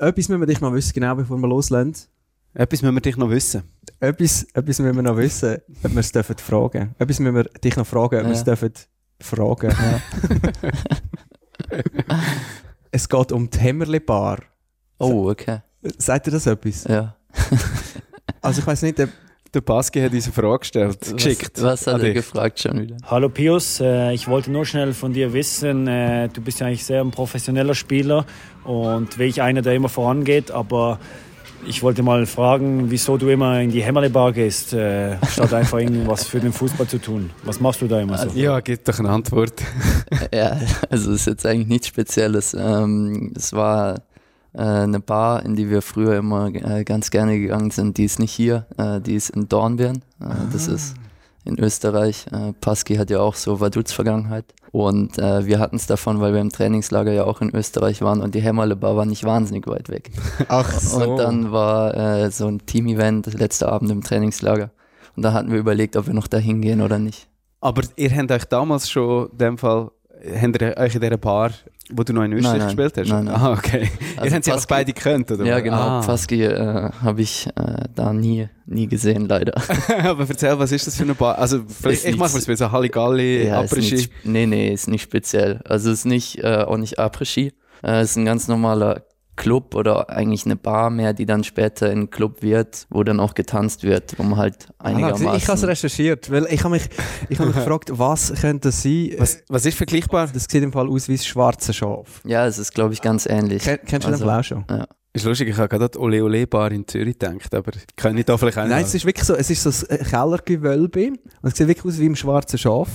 etwas müssen wir dich noch wissen, genau bevor wir loslegen. Etwas müssen wir dich noch wissen. Etwas, etwas müssen wir noch wissen, ob wir es dürfen fragen. Etwas müssen wir dich noch fragen, ob wir es Ja. dürfen fragen. es geht um die Hämmerli Bar. Oh, okay. Sagt ihr das etwas? Ja. Also ich weiß nicht, ob Der Baski hat eine Frage gestellt, geschickt. Was, was hat er gefragt schon wieder? Hallo Pius, äh, ich wollte nur schnell von dir wissen, äh, du bist ja eigentlich sehr ein professioneller Spieler und wie ich einer, der immer vorangeht, aber ich wollte mal fragen, wieso du immer in die Hämmerle-Bar gehst, äh, statt einfach irgendwas für den Fußball zu tun. Was machst du da immer so? Ja, gib doch eine Antwort. Ja, also es ist jetzt eigentlich nichts Spezielles. Ähm, es war eine Bar, in die wir früher immer äh, ganz gerne gegangen sind. Die ist nicht hier, äh, die ist in Dornbirn. Äh, Das ist in Österreich. Äh, Paski hat ja auch so Vaduz-Vergangenheit. Und äh, wir hatten es davon, weil wir im Trainingslager ja auch in Österreich waren und die Hämmerle Bar war nicht wahnsinnig weit weg. Ach so. Und dann war äh, so ein Team-Event, letzter Abend im Trainingslager. Und da hatten wir überlegt, ob wir noch da hingehen oder nicht. Aber ihr habt euch damals schon, in dem Fall, habt ihr euch in dieser Bar, wo du noch in Österreich Nein, nein. gespielt hast? Nein, nein. Ah, okay. Also ihr habt sie Paski- beide gekannt, oder? Ja, genau. Ah. Paski äh, habe ich äh, da nie, nie gesehen, leider. Aber erzähl, was ist das für eine Bar? Also, vielleicht, ich mache mir so Halligalli, Ja, Après-Ski. nee, nee, ist nicht speziell. Also ist nicht, äh, auch nicht Après-Ski. Äh, ist ein ganz normaler Club oder eigentlich eine Bar mehr, die dann später ein Club wird, wo dann auch getanzt wird, um halt Ah, ich habe es einigermaßen... recherchiert, weil ich habe mich, ich habe mich gefragt, was könnte das sein? Was, was ist vergleichbar? Das sieht im Fall aus wie das schwarze Schaf. ja, es ist, glaube ich, ganz ähnlich. Ken, kennst du Also, den Fall auch schon? Ja. Ist lustig, ich habe gerade an die Ole Ole Bar in Zürich gedacht, aber kann ich da vielleicht auch Nein, es ist wirklich so, es ist so ein Kellergewölbe und es sieht wirklich aus wie im schwarzen Schaf.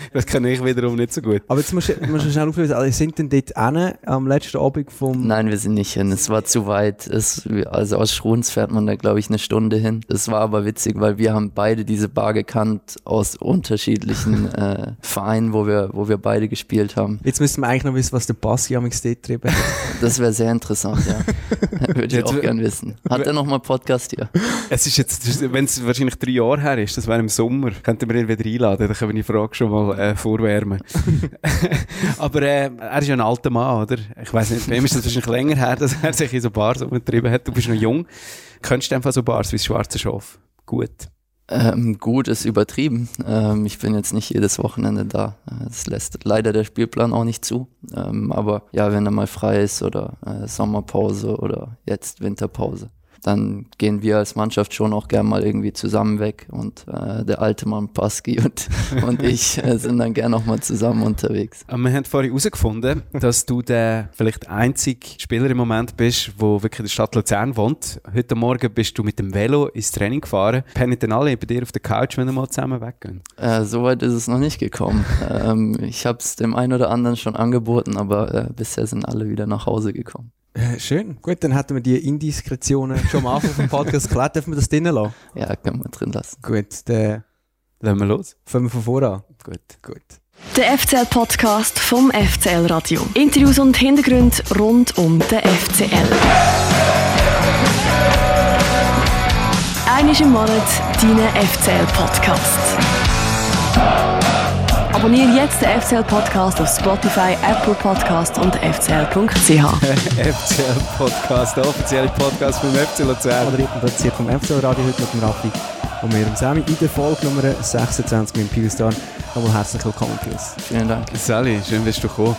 Das kenne ich wiederum nicht so gut. Aber jetzt musst du, musst du schnell auflösen, also sind denn dort hin, am letzten Abend vom... Nein, wir sind nicht hin. Es war zu weit. Es, also aus Schruns fährt man da, glaube ich, eine Stunde hin. Das war aber witzig, weil wir haben beide diese Bar gekannt aus unterschiedlichen äh, Vereinen, wo wir, wo wir beide gespielt haben. Jetzt müssen wir eigentlich noch wissen, was der Bassi am getrieben hat. Das wäre sehr interessant, ja. Würde ich auch gern wissen. Hat er noch mal Podcast hier? Es ist jetzt, wenn es wahrscheinlich drei Jahre her ist, das wäre im Sommer, könnten wir ihn wieder einladen, dann können wir die Frage schon mal äh, vorwärmen. Aber äh, er ist ja ein alter Mann, oder? Ich weiß nicht, bei ihm ist das wahrscheinlich länger her, dass er sich in so Bars umgetrieben hat. Du bist noch jung. Kennst du einfach so Bars wie das Schwarze Schaf? Gut. Ähm, gut ist übertrieben. Ähm, ich bin jetzt nicht jedes Wochenende da. Äh, Das lässt leider der Spielplan auch nicht zu. Ähm, aber ja, wenn er mal frei ist oder äh, Sommerpause oder jetzt Winterpause, dann gehen wir als Mannschaft schon auch gern mal irgendwie zusammen weg. Und äh, der alte Mann Paski und, und ich äh, sind dann gern auch mal zusammen unterwegs. Aber wir haben vorhin herausgefunden, dass du der vielleicht einzige Spieler im Moment bist, der wirklich in der Stadt Luzern wohnt. Heute Morgen bist du mit dem Velo ins Training gefahren. Pennen dann alle bei dir auf der Couch, wenn wir mal zusammen weggehen? Äh, Soweit ist es noch nicht gekommen. ähm, ich habe es dem einen oder anderen schon angeboten, aber äh, bisher sind alle wieder nach Hause gekommen. Äh, schön, gut, dann hätten wir die Indiskretionen schon am Anfang vom Podcast geklärt. Dürfen wir das drinnen lassen? Ja, kann man drin lassen. Gut, dann Lassen wir los. fangen wir von vorne an. Gut. Gut. Der FCL-Podcast vom FCL Radio. Interviews und Hintergründe rund um den FCL. Einmal im Monat dein FCL-Podcast. Abonniere jetzt den FCL-Podcast auf Spotify, Apple Podcast und fcl.ch. FCL Podcast, der offizielle Podcast vom FC Luzern. Und produziert vom FCL Radio heute mit dem Raffi und mir, dem Sami, in der Folge Nummer 26 mit dem Pius Dorn. Nochmal herzlich willkommen, Pius. Vielen Dank. Sally, schön bist du gekommen.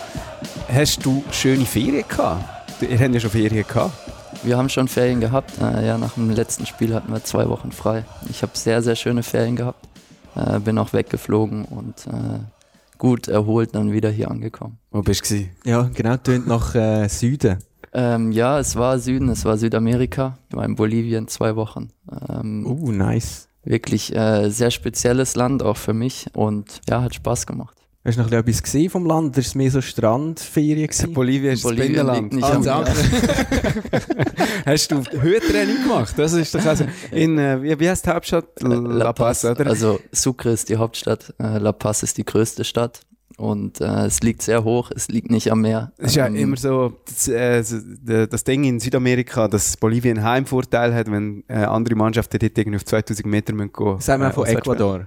Hast du schöne Ferien gehabt? Du- Ihr habt ja schon Ferien gehabt. Wir haben schon Ferien gehabt. Äh, ja, nach dem letzten Spiel hatten wir zwei Wochen frei. Ich habe sehr, sehr schöne Ferien gehabt. Äh, bin auch weggeflogen und äh, gut erholt dann wieder hier angekommen. Wo bist du? Ja, genau, tönt nach äh, Süden. Ähm, ja, es war Süden, es war Südamerika. Ich war in Bolivien zwei Wochen. Ähm, Uh, nice. Wirklich äh, sehr spezielles Land auch für mich und ja, hat Spaß gemacht. Hast du noch etwas gesehen vom Land? Oder ist es mehr so Strandferien gewesen? Bolivien ist Bolivien das Binnenland. nicht Ah. Hast du Höhentraining gemacht? Das ist doch also in, äh, wie, wie heißt die Hauptstadt? La Paz, oder? Also Sucre ist die Hauptstadt, äh, La Paz ist die größte Stadt und äh, es liegt sehr hoch, es liegt nicht am Meer. Es ist ja Ähm, immer so das, äh, das Ding in Südamerika, dass Bolivien einen Heimvorteil hat, wenn äh, andere Mannschaften dort irgendwie auf 2000 Meter müssen gehen. Sagen wir äh, von. Ecuador.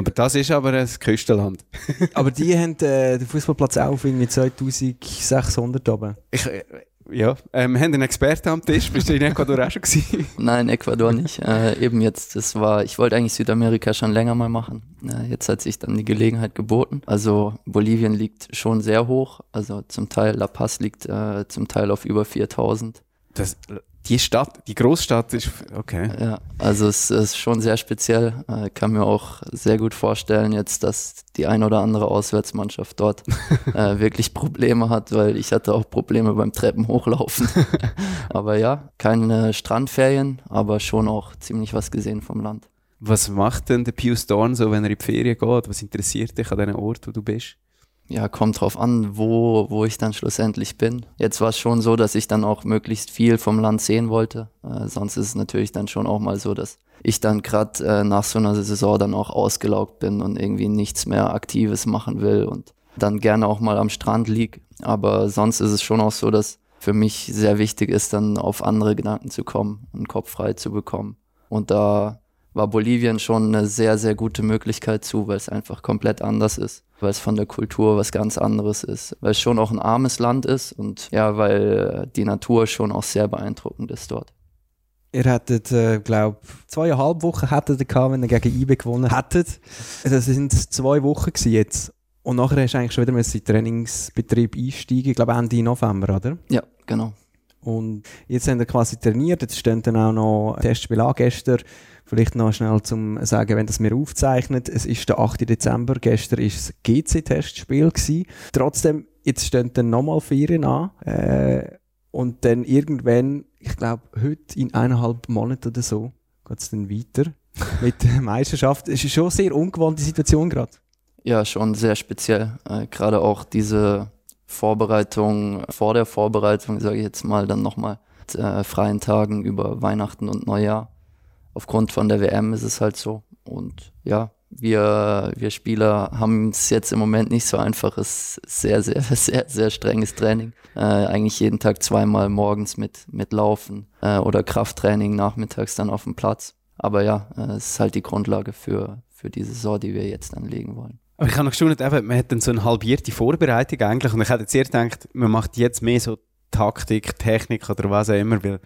Aber das ist aber ein Küstenland. Aber die haben äh, den Fußballplatz auch auf irgendwie 2600 oben. Ich, äh, Ja, ähm, wir haben einen Experten am Tisch. Bist du in Ecuador auch schon gewesen? Nein, Ecuador nicht. Äh, eben jetzt, das war, ich wollte eigentlich Südamerika schon länger mal machen. Äh, jetzt hat sich dann die Gelegenheit geboten. Also Bolivien liegt schon sehr hoch. Also zum Teil La Paz liegt äh, zum Teil auf über 4000. Das, die Stadt, die Großstadt ist, okay. Ja, also es ist schon sehr speziell. Ich äh, kann mir auch sehr gut vorstellen jetzt, dass die ein oder andere Auswärtsmannschaft dort äh, wirklich Probleme hat, weil ich hatte auch Probleme beim Treppen hochlaufen. aber ja, keine Strandferien, aber schon auch ziemlich was gesehen vom Land. Was macht denn der Pius Dorn so, wenn er in die Ferien geht? Was interessiert dich an diesem Ort, wo du bist? Ja, kommt drauf an, wo, wo ich dann schlussendlich bin. Jetzt war es schon so, dass ich dann auch möglichst viel vom Land sehen wollte. Äh, sonst ist es natürlich dann schon auch mal so, dass ich dann gerade äh, nach so einer Saison dann auch ausgelaugt bin und irgendwie nichts mehr Aktives machen will und dann gerne auch mal am Strand lieg. Aber sonst ist es schon auch so, dass für mich sehr wichtig ist, dann auf andere Gedanken zu kommen, einen Kopf frei zu bekommen. Und da war Bolivien schon eine sehr, sehr gute Möglichkeit zu, weil es einfach komplett anders ist, weil es von der Kultur was ganz anderes ist, weil es schon auch ein armes Land ist und ja, weil die Natur schon auch sehr beeindruckend ist dort. Ihr hättet, äh, glaube zweieinhalb Wochen hättet ihr gehabt, wenn ihr gegen IB gewonnen hättet. Das sind zwei Wochen jetzt. Und nachher hast du eigentlich schon wieder in den Trainingsbetrieb einsteigen, ich glaube Ende November, oder? Ja, genau. Und jetzt haben wir quasi trainiert, jetzt stehen dann auch noch Testspiele an gestern. Vielleicht noch schnell zum sagen, wenn das mir aufzeichnet, es ist der 8. Dezember, gestern ist das GC-Testspiel gewesen. Trotzdem, jetzt stehen dann nochmal Ferien an, äh, und dann irgendwann, ich glaube, heute in eineinhalb Monaten oder so, geht es dann weiter mit der Meisterschaft. Es ist schon eine sehr ungewohnte Situation gerade. Ja, schon sehr speziell. Äh, gerade auch diese Vorbereitung, vor der Vorbereitung, sage ich jetzt mal, dann nochmal äh, freien Tagen über Weihnachten und Neujahr aufgrund von der WM ist es halt so. Und ja, wir, wir Spieler haben es jetzt im Moment nicht so einfach. Es ist sehr, sehr, sehr, sehr strenges Training. Äh, eigentlich jeden Tag zweimal morgens mit, mit Laufen äh, oder Krafttraining nachmittags dann auf dem Platz. Aber ja, äh, es ist halt die Grundlage für, für die Saison, die wir jetzt anlegen wollen. Aber ich habe noch gestaunt, man hat dann so eine halbierte Vorbereitung eigentlich und ich hätte jetzt eher gedacht, man macht jetzt mehr so Taktik, Technik oder was auch immer, weil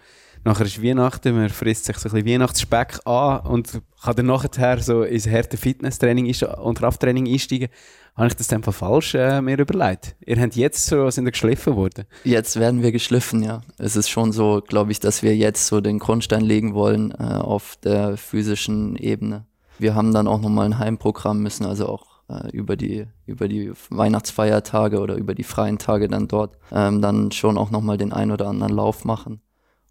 nachher ist Weihnachten, man frisst sich so ein bisschen Weihnachtsspeck an und kann dann nachher so ins harte Fitnesstraining und Krafttraining einsteigen. Habe ich das dann falsch äh, mir überlegt? Ihr habt jetzt so, sind geschliffen worden? Jetzt werden wir geschliffen, ja. Es ist schon so, glaube ich, dass wir jetzt so den Grundstein legen wollen äh, auf der physischen Ebene. Wir haben dann auch nochmal ein Heimprogramm müssen, also auch äh, über die über die Weihnachtsfeiertage oder über die freien Tage dann dort ähm, dann schon auch nochmal den ein oder anderen Lauf machen.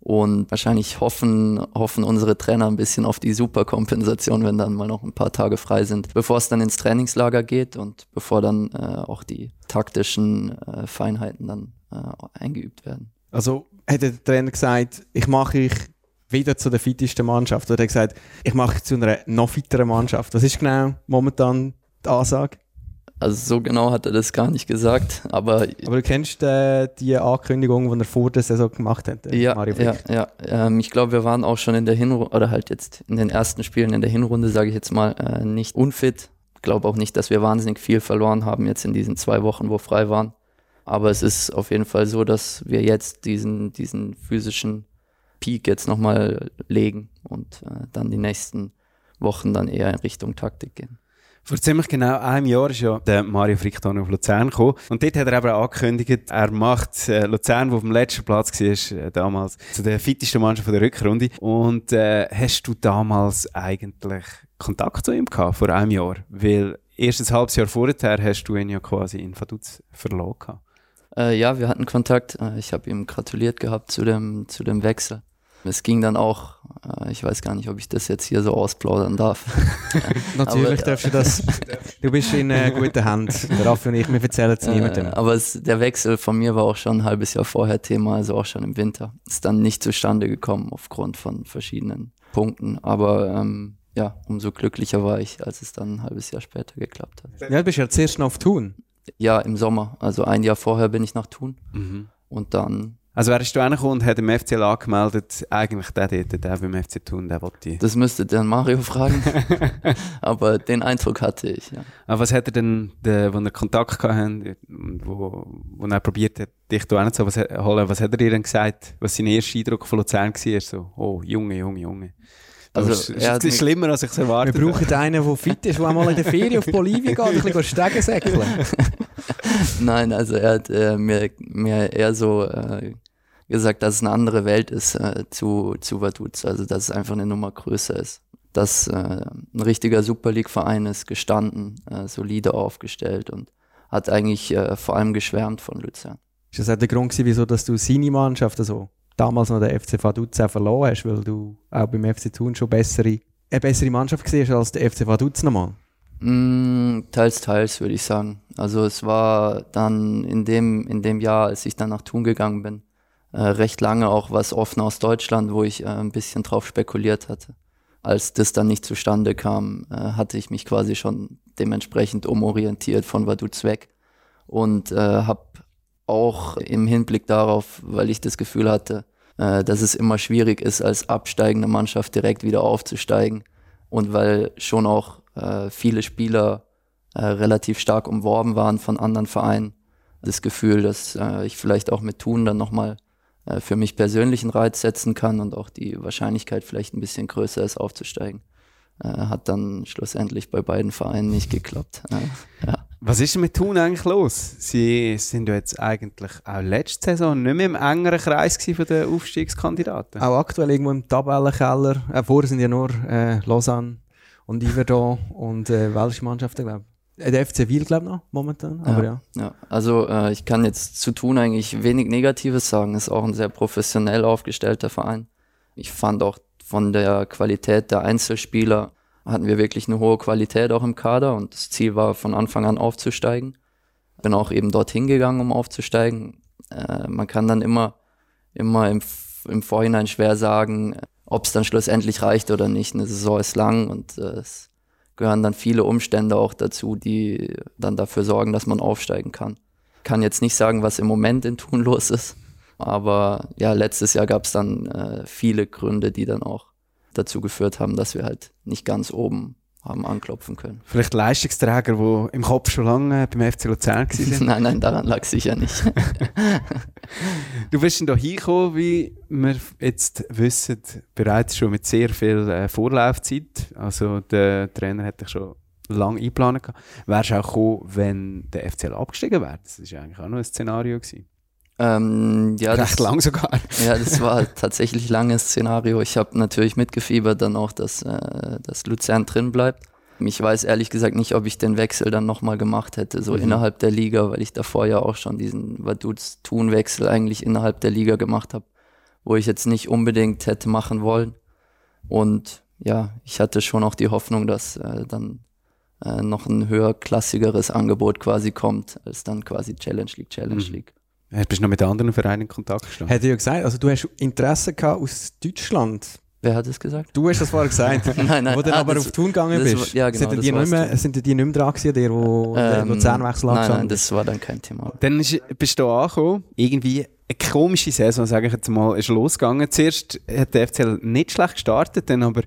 Und wahrscheinlich hoffen, hoffen unsere Trainer ein bisschen auf die Superkompensation, wenn dann mal noch ein paar Tage frei sind, bevor es dann ins Trainingslager geht und bevor dann äh, auch die taktischen äh, Feinheiten dann äh, eingeübt werden. Also hätte der Trainer gesagt, ich mache ich wieder zu der fittesten Mannschaft oder hat er gesagt, ich mache zu einer noch fitteren Mannschaft. Was ist genau momentan Ansage? Also so genau hat er das gar nicht gesagt, aber... Aber du kennst äh, die Ankündigung, die er vor der Saison gemacht hat, äh, ja, Mario Ja, ja. Ähm, ich glaube, wir waren auch schon in der Hinrunde, oder halt jetzt in den ersten Spielen in der Hinrunde, sage ich jetzt mal, äh, nicht unfit. Ich glaube auch nicht, dass wir wahnsinnig viel verloren haben jetzt in diesen zwei Wochen, wo frei waren. Aber es ist auf jeden Fall so, dass wir jetzt diesen, diesen physischen Peak jetzt nochmal legen und äh, dann die nächsten Wochen dann eher in Richtung Taktik gehen. Vor ziemlich genau einem Jahr ist ja der Mario Frick auf Luzern gekommen. Und dort hat er eben angekündigt, er macht äh, Luzern, wo auf dem letzten Platz war, äh, damals, zu der fittesten Mannschaft der Rückrunde. Und äh, hast du damals eigentlich Kontakt zu ihm gehabt, vor einem Jahr? Weil erst ein halbes Jahr vorher hast du ihn ja quasi in Vaduz verloren. Äh, ja, wir hatten Kontakt. Äh, ich habe ihm gratuliert gehabt zu dem, zu dem Wechsel. Es ging dann auch, äh, ich weiß gar nicht, ob ich das jetzt hier so ausplaudern darf. Natürlich aber, darfst du das. Du bist in äh, guten Händen. Der Raffi und ich, wir erzählen es niemandem. aber es, der Wechsel von mir war auch schon ein halbes Jahr vorher Thema, also auch schon im Winter. Ist dann nicht zustande gekommen aufgrund von verschiedenen Punkten. Aber ähm, ja, umso glücklicher war ich, als es dann ein halbes Jahr später geklappt hat. Ja, du bist ja zuerst noch auf Thun. Ja, im Sommer. Also ein Jahr vorher bin ich nach Thun. Mhm. Und dann Also wärst du reingekommen und hat im FCL angemeldet, eigentlich der dort, der beim FC tun, der wollte ich. Das müsste dann Mario fragen. Aber den Eindruck hatte ich, ja. Aber was hat er denn, der, wo er Kontakt gehabt wo, wo er probiert hat, dich da zu was, holen, was hat er dir denn gesagt, was sein erster Eindruck von Luzern war? So, oh, Junge, Junge, Junge. Also, das ist, das ist schlimmer, als ich es erwartet Wir brauchen einen, der fit ist, der mal in der Ferien auf Bolivien geht und ein bisschen Stegen säckeln. Nein, also er hat äh, mir, mir eher so äh, gesagt, dass es eine andere Welt ist äh, zu, zu Vaduz, also dass es einfach eine Nummer größer ist. Dass äh, ein richtiger Super League-Verein ist, gestanden, äh, solide aufgestellt und hat eigentlich äh, vor allem geschwärmt von Luzern. Ist das auch der Grund gewesen, wieso dass du seine Mannschaft, also damals noch der FC Vaduz auch verloren hast, weil du auch beim FC Thun schon bessere, eine bessere Mannschaft gesehen hast als der FC Vaduz nochmal? Mm, teils, teils würde ich sagen. Also es war dann in dem, in dem Jahr, als ich dann nach Thun gegangen bin, äh, recht lange auch was offen aus Deutschland, wo ich äh, ein bisschen drauf spekuliert hatte. Als das dann nicht zustande kam, äh, hatte ich mich quasi schon dementsprechend umorientiert von Vaduz weg und äh, habe auch im Hinblick darauf, weil ich das Gefühl hatte, äh, dass es immer schwierig ist, als absteigende Mannschaft direkt wieder aufzusteigen und weil schon auch äh, viele Spieler äh, relativ stark umworben waren von anderen Vereinen, das Gefühl, dass äh, ich vielleicht auch mit Thun dann nochmal für mich persönlichen Reiz setzen kann und auch die Wahrscheinlichkeit vielleicht ein bisschen größer ist, aufzusteigen. Äh, hat dann schlussendlich bei beiden Vereinen nicht geklappt. Äh, ja. Was ist denn mit Thun eigentlich los? Sie sind ja jetzt eigentlich auch letzte Saison nicht mehr im engeren Kreis von den Aufstiegskandidaten. Auch aktuell irgendwo im Tabellenkeller. Äh, vorher sind ja nur äh, Lausanne und Iverdon und äh, welche Mannschaften, glaube ich. Äh, der FC Wiel, glaube ich, noch momentan. Aber ja. ja. ja. Also äh, ich kann jetzt zu Thun eigentlich wenig Negatives sagen. Ist auch ein sehr professionell aufgestellter Verein. Ich fand auch von der Qualität der Einzelspieler hatten wir wirklich eine hohe Qualität auch im Kader und das Ziel war von Anfang an aufzusteigen. Bin auch eben dorthin gegangen, um aufzusteigen. Äh, man kann dann immer, immer im, im Vorhinein schwer sagen, ob es dann schlussendlich reicht oder nicht. Eine Saison ist lang und äh, es gehören dann viele Umstände auch dazu, die dann dafür sorgen, dass man aufsteigen kann. Kann jetzt nicht sagen, was im Moment in Thun los ist, aber ja, letztes Jahr gab es dann äh, viele Gründe, die dann auch dazu geführt haben, dass wir halt nicht ganz oben haben anklopfen können. Vielleicht Leistungsträger, die im Kopf schon lange beim FC Luzern waren? nein, nein, daran lag sicher nicht. du bist dann hier hingekommen, wie wir jetzt wissen, bereits schon mit sehr viel äh, Vorlaufzeit. Also der Trainer hätte schon lange eingeplant. Wärst du auch gekommen, wenn der FCL abgestiegen wäre? Das war eigentlich auch noch ein Szenario. Gewesen. Ähm, ja, Recht das, lang sogar. Ja, das war tatsächlich langes Szenario. Ich habe natürlich mitgefiebert dann auch, dass, äh, dass Luzern drin bleibt. Ich weiß ehrlich gesagt nicht, ob ich den Wechsel dann nochmal gemacht hätte, so mhm. innerhalb der Liga, weil ich davor ja auch schon diesen Vaduz-Tun-Wechsel eigentlich innerhalb der Liga gemacht habe, wo ich jetzt nicht unbedingt hätte machen wollen. Und ja, ich hatte schon auch die Hoffnung, dass äh, dann äh, noch ein höherklassigeres Angebot quasi kommt, als dann quasi Challenge League, Challenge mhm. League. Bist du noch mit anderen Vereinen in Kontakt gestanden? Hätte ich ja gesagt, also du hast Interesse gehabt aus Deutschland. Wer hat das gesagt? Du hast das vorher gesagt. nein, nein. Wo du ah, aber auf Thun gegangen bist. War, ja, genau. Sind die, nicht mehr, sind die nicht mehr dran gewesen, der, wo ähm, Luzernwechsel Nein, nein, das war dann kein Thema. Dann ist, bist du angekommen, irgendwie eine komische Saison, sage ich jetzt mal, ist losgegangen. Zuerst hat der FCL nicht schlecht gestartet, dann aber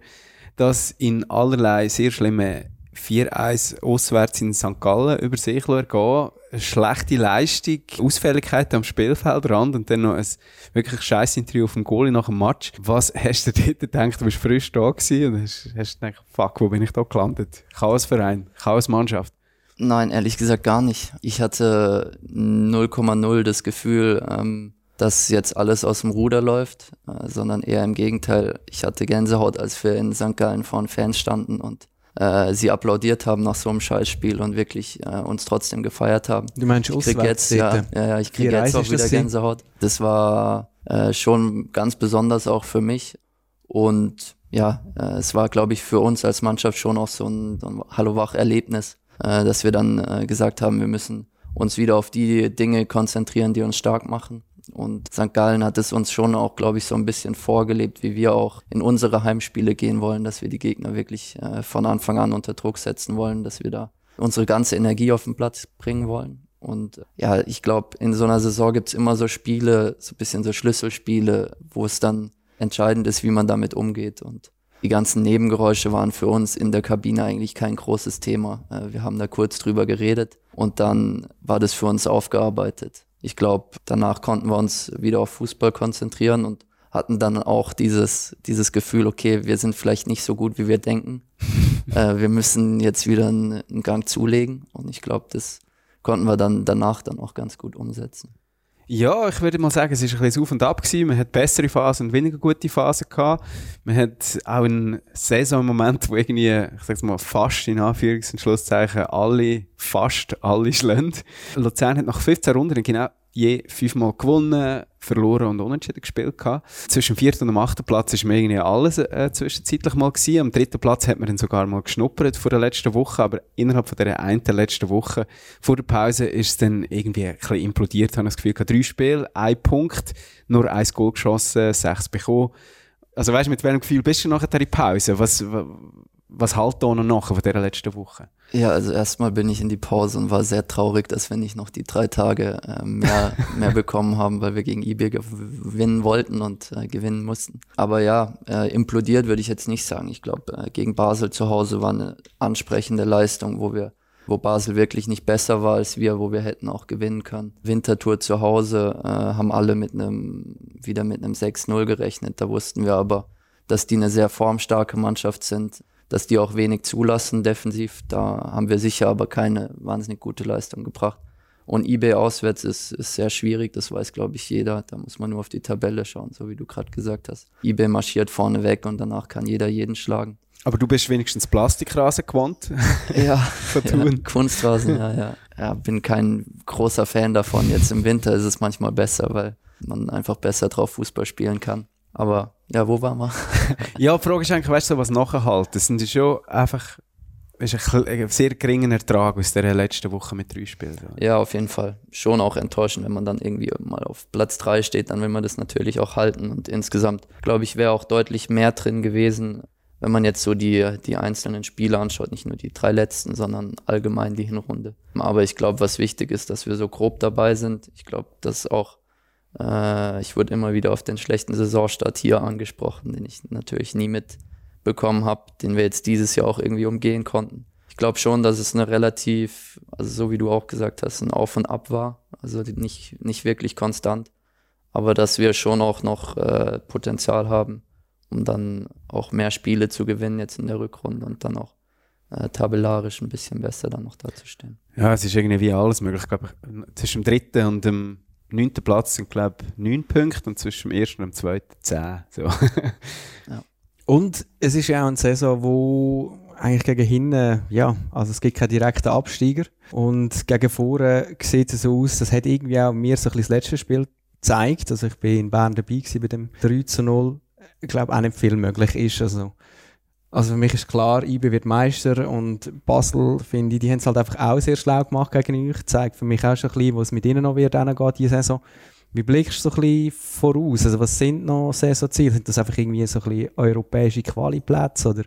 das in allerlei sehr schlimme 4-1 auswärts in St. Gallen über sich ergehen. Schlechte Leistung, Ausfälligkeit am Spielfeldrand und dann noch ein wirklich scheiß Interview auf dem Goalie nach dem Match. Was hast du dort gedacht? Du bist frisch da gewesen und hast, hast gedacht, fuck, wo bin ich da gelandet? Chaosverein, Chaosmannschaft. Nein, ehrlich gesagt gar nicht. Ich hatte 0,0 das Gefühl, ähm, dass jetzt alles aus dem Ruder läuft, äh, sondern eher im Gegenteil. Ich hatte Gänsehaut, als wir in St. Gallen vor Fans standen und äh, sie applaudiert haben nach so einem Scheißspiel und wirklich äh, uns trotzdem gefeiert haben. Du meinst ich krieg jetzt, ja, ja, ja, ich kriege jetzt auch wieder Gänsehaut. Das war äh, schon ganz besonders auch für mich und ja, äh, es war, glaube ich, für uns als Mannschaft schon auch so ein, so ein Hallo-Wach-Erlebnis, äh, dass wir dann äh, gesagt haben, wir müssen uns wieder auf die Dinge konzentrieren, die uns stark machen. Und St. Gallen hat es uns schon auch, glaube ich, so ein bisschen vorgelebt, wie wir auch in unsere Heimspiele gehen wollen, dass wir die Gegner wirklich äh, von Anfang an unter Druck setzen wollen, dass wir da unsere ganze Energie auf den Platz bringen wollen. Und ja, ich glaube, in so einer Saison gibt's immer so Spiele, so ein bisschen so Schlüsselspiele, wo es dann entscheidend ist, wie man damit umgeht. Und die ganzen Nebengeräusche waren für uns in der Kabine eigentlich kein großes Thema. Äh, wir haben da kurz drüber geredet und dann war das für uns aufgearbeitet. Ich glaube, danach konnten wir uns wieder auf Fußball konzentrieren und hatten dann auch dieses, dieses Gefühl, okay, wir sind vielleicht nicht so gut, wie wir denken. äh, wir müssen jetzt wieder einen, einen Gang zulegen und ich glaube, das konnten wir dann danach dann auch ganz gut umsetzen. Ja, ich würde mal sagen, es war ein bisschen auf und ab gewesen. Man hat bessere Phasen und weniger gute Phasen gehabt. Man hat auch einen Saisonmoment, wo irgendwie, ich sag's mal, fast in Anführungs- und Schlusszeichen alle, fast alle schlend. Luzern hat nach 15 Runden genau je fünfmal gewonnen, verloren und unentschieden gespielt gehabt. Zwischen dem vierten und dem achten Platz ist mir irgendwie alles äh, zwischenzeitlich mal gewesen. Am dritten Platz hat man dann sogar mal geschnuppert vor der letzten Woche, aber innerhalb von der einen letzten Woche vor der Pause ist es dann irgendwie ein bisschen implodiert, habe ich das Gefühl gehabt. Drei Spiele, ein Punkt, nur ein Goal geschossen, sechs bekommen. Also weißt du, mit welchem Gefühl bist du nachher in der Pause? Was, was halt da noch nach von dieser letzten Woche? Ja, also erstmal bin ich in die Pause und war sehr traurig, dass wir nicht noch die drei Tage äh, mehr, mehr bekommen haben, weil wir gegen eBay gewinnen wollten und äh, gewinnen mussten. Aber ja, äh, implodiert würde ich jetzt nicht sagen. Ich glaube, äh, gegen Basel zu Hause war eine ansprechende Leistung, wo wir wo Basel wirklich nicht besser war als wir, wo wir hätten auch gewinnen können. Wintertour zu Hause äh, haben alle mit einem wieder mit einem 6-0 gerechnet. Da wussten wir aber, dass die eine sehr formstarke Mannschaft sind dass die auch wenig zulassen defensiv. Da haben wir sicher aber keine wahnsinnig gute Leistung gebracht. Und eBay auswärts ist, ist sehr schwierig, das weiß, glaube ich, jeder. Da muss man nur auf die Tabelle schauen, so wie du gerade gesagt hast. eBay marschiert vorne weg und danach kann jeder jeden schlagen. Aber du bist wenigstens Plastikrasen gewohnt. Ja, ja Kunstrasen, ja, ja. Ja, bin kein großer Fan davon. Jetzt im Winter ist es manchmal besser, weil man einfach besser drauf Fußball spielen kann. Aber ja, wo waren wir? ja, die Frage ist eigentlich, weißt du, was nachhalten? Das sind schon einfach ist ein, ein sehr geringer Ertrag aus der letzten Woche mit drei Spielen. Ja, auf jeden Fall. Schon auch enttäuschend, wenn man dann irgendwie mal auf Platz drei steht, dann will man das natürlich auch halten. Und insgesamt, glaube ich, wäre auch deutlich mehr drin gewesen, wenn man jetzt so die, die einzelnen Spiele anschaut, nicht nur die drei letzten, sondern allgemein die Hinrunde. Aber ich glaube, was wichtig ist, dass wir so grob dabei sind. Ich glaube, dass auch äh, ich wurde immer wieder auf den schlechten Saisonstart hier angesprochen, den ich natürlich nie mitbekommen habe, den wir jetzt dieses Jahr auch irgendwie umgehen konnten. Ich glaube schon, dass es eine relativ, also so wie du auch gesagt hast, ein Auf und Ab war, also nicht, nicht wirklich konstant, aber dass wir schon auch noch äh, Potenzial haben, um dann auch mehr Spiele zu gewinnen jetzt in der Rückrunde und dann auch äh, tabellarisch ein bisschen besser dann noch dazustehen. Ja, es ist irgendwie wie alles möglich. Ich glaube, zwischen dem dritten und dem neunten Platz sind, glaube ich, neun Punkte und zwischen dem ersten und dem zweiten zehn. So. ja. Und es ist ja auch eine Saison, wo eigentlich gegen hinten, ja, also es gibt keinen direkten Absteiger. Und gegen vorne sieht es so aus, das hat irgendwie auch mir so ein bisschen das letzte Spiel gezeigt. Also ich bin in Bern dabei bei dem 3 zu 0. Ich glaube auch nicht viel möglich ist. Also also für mich ist klar, IB wird Meister und Basel, finde ich, die haben es halt einfach auch sehr schlau gemacht gegen euch. Zeigt für mich auch schon ein bisschen, wo es mit ihnen noch wird geht, diese Saison. Wie blickst du so ein bisschen voraus? Also was sind noch Saisonziele? Sind das einfach irgendwie so ein bisschen europäische Qualiplätze oder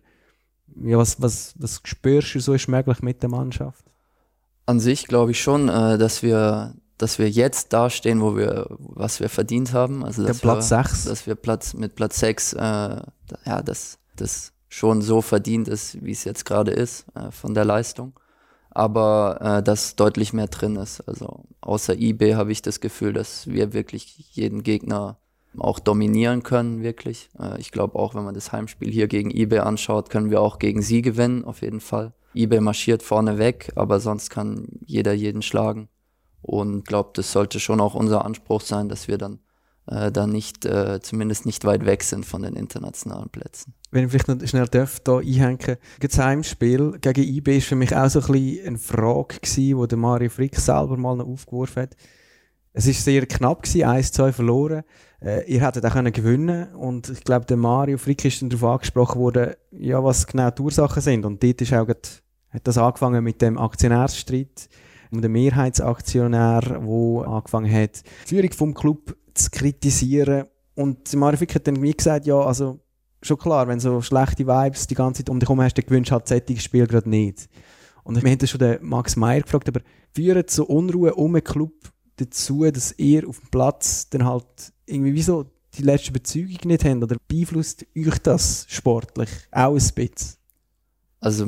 ja, was, was, was spürst du so ist möglich mit der Mannschaft? An sich glaube ich schon, äh, dass wir dass wir jetzt dastehen, wo wir was wir verdient haben. Also der Platz 6. Dass wir Platz mit Platz 6 äh, ja, das das schon so verdient ist, wie es jetzt gerade ist, äh, von der Leistung. Aber äh, dass deutlich mehr drin ist. Also außer eBay habe ich das Gefühl, dass wir wirklich jeden Gegner auch dominieren können, wirklich. Äh, ich glaube auch, wenn man das Heimspiel hier gegen eBay anschaut, können wir auch gegen sie gewinnen, auf jeden Fall. eBay marschiert vorne weg, aber sonst kann jeder jeden schlagen. Und glaube, das sollte schon auch unser Anspruch sein, dass wir dann äh, da nicht, äh, zumindest nicht weit weg sind von den internationalen Plätzen. Wenn ich vielleicht noch schnell darf, da einhängen Das Heimspiel gegen IB war für mich auch so ein bisschen eine Frage gewesen, wo der Mario Frick selber mal noch aufgeworfen hat. Es war sehr knapp gewesen, 1-2 verloren. Äh, ihr hättet auch können gewinnen und ich glaube, der Mario Frick ist dann darauf angesprochen worden, ja, was genau die Ursachen sind. Und dort ist auch grad, hat das angefangen mit dem Aktionärsstreit um den Mehrheitsaktionär, der angefangen hat, die Führung vom Club zu kritisieren. Und Mario Fick hat dann wie gesagt, ja, also schon klar, wenn so schlechte Vibes die ganze Zeit um dich herum hast, dann gewünscht halt solche Spiel gerade nicht. Und wir haben schon den Max Meyer gefragt, aber führen so Unruhe um den Club dazu, dass ihr auf dem Platz dann halt irgendwie wie so die letzte Überzeugung nicht habt? Oder beeinflusst euch das sportlich auch ein bisschen? Also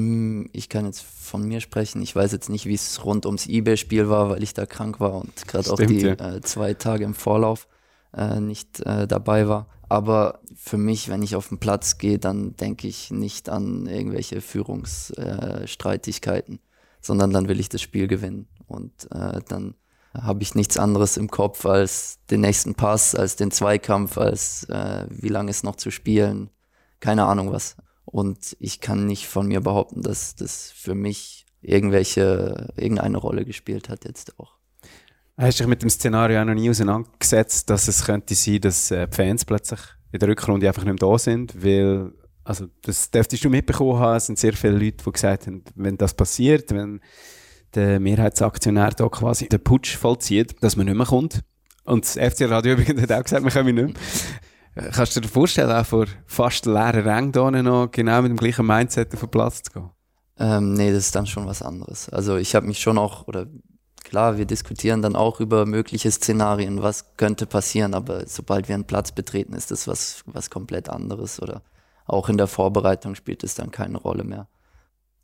ich kann jetzt von mir sprechen. Ich weiß jetzt nicht, wie es rund ums eBay-Spiel war, weil ich da krank war und gerade auch die ja. äh, zwei Tage im Vorlauf äh, nicht äh, dabei war. Aber für mich, wenn ich auf den Platz gehe, dann denke ich nicht an irgendwelche Führungsstreitigkeiten, sondern dann will ich das Spiel gewinnen. Und äh, dann habe ich nichts anderes im Kopf als den nächsten Pass, als den Zweikampf, als äh, wie lange ist noch zu spielen. Keine Ahnung was. Und ich kann nicht von mir behaupten, dass das für mich irgendwelche, irgendeine Rolle gespielt hat jetzt auch. Hast du dich mit dem Szenario auch noch nie auseinandergesetzt, dass es könnte sein, dass äh, die Fans plötzlich in der Rückrunde einfach nicht mehr da sind? Weil, also, das dürftest du mitbekommen haben, es sind sehr viele Leute, die gesagt haben, wenn das passiert, wenn der Mehrheitsaktionär da quasi den Putsch vollzieht, dass man nicht mehr kommt. Und das FC Radio übrigens auch gesagt, wir kommen nicht mehr. Kannst du dir vorstellen, auch vor fast leeren Rängen da noch genau mit dem gleichen Mindset auf den Platz zu gehen? Ähm, nee, das ist dann schon was anderes. Also ich habe mich schon auch, oder klar, wir diskutieren dann auch über mögliche Szenarien, was könnte passieren, aber sobald wir einen Platz betreten, ist das was, was komplett anderes oder auch in der Vorbereitung spielt es dann keine Rolle mehr.